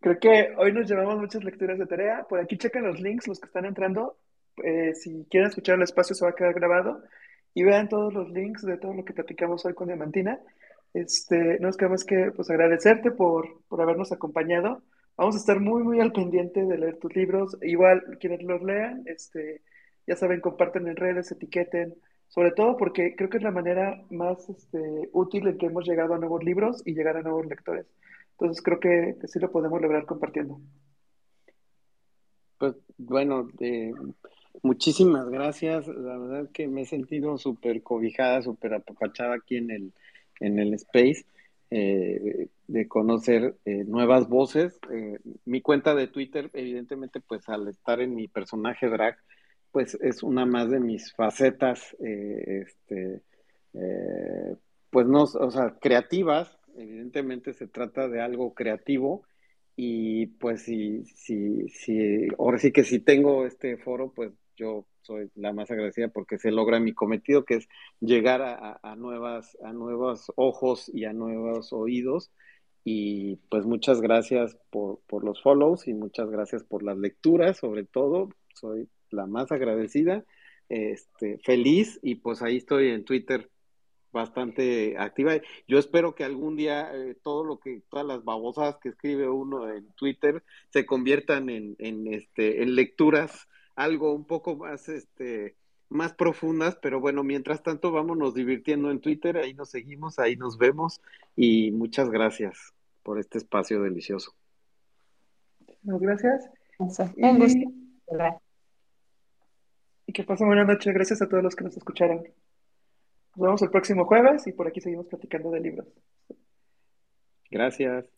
Creo que hoy nos llevamos muchas lecturas de tarea. Por aquí chequen los links, los que están entrando. Eh, si quieren escuchar el espacio, se va a quedar grabado. Y vean todos los links de todo lo que platicamos hoy con Diamantina. Este, nos quedamos que pues, agradecerte por, por habernos acompañado. Vamos a estar muy, muy al pendiente de leer tus libros. Igual, quienes los lean, este, ya saben, comparten en redes, etiqueten sobre todo porque creo que es la manera más este, útil en que hemos llegado a nuevos libros y llegar a nuevos lectores. Entonces creo que, sí lo podemos lograr compartiendo. Pues bueno, eh, muchísimas gracias. La verdad que me he sentido súper cobijada, súper apapachada aquí en el, en el space. Eh, de conocer eh, nuevas voces. mi cuenta de Twitter, evidentemente, pues al estar en mi personaje drag, pues es una más de mis facetas, eh, este, eh, pues no, o sea, creativas, evidentemente se trata de algo creativo y pues si, si, si, ahora sí que si tengo este foro, pues yo soy la más agradecida porque se logra mi cometido, que es llegar a, nuevas, a nuevos ojos y a nuevos oídos. Y pues muchas gracias por, por los follows y muchas gracias por las lecturas, sobre todo. Soy la más agradecida, este, feliz y pues ahí estoy en Twitter bastante activa. Yo espero que algún día eh, todo lo que, todas las babosadas que escribe uno en Twitter se conviertan en, en, este, en lecturas algo un poco más, este, más profundas, pero bueno, mientras tanto vámonos divirtiendo en Twitter, ahí nos seguimos, ahí nos vemos y muchas gracias por este espacio delicioso. Muchas gracias. Un gusto. Que pasen buena noche. Gracias a todos los que nos escucharon. Nos vemos el próximo jueves y por aquí seguimos platicando de libros. Gracias.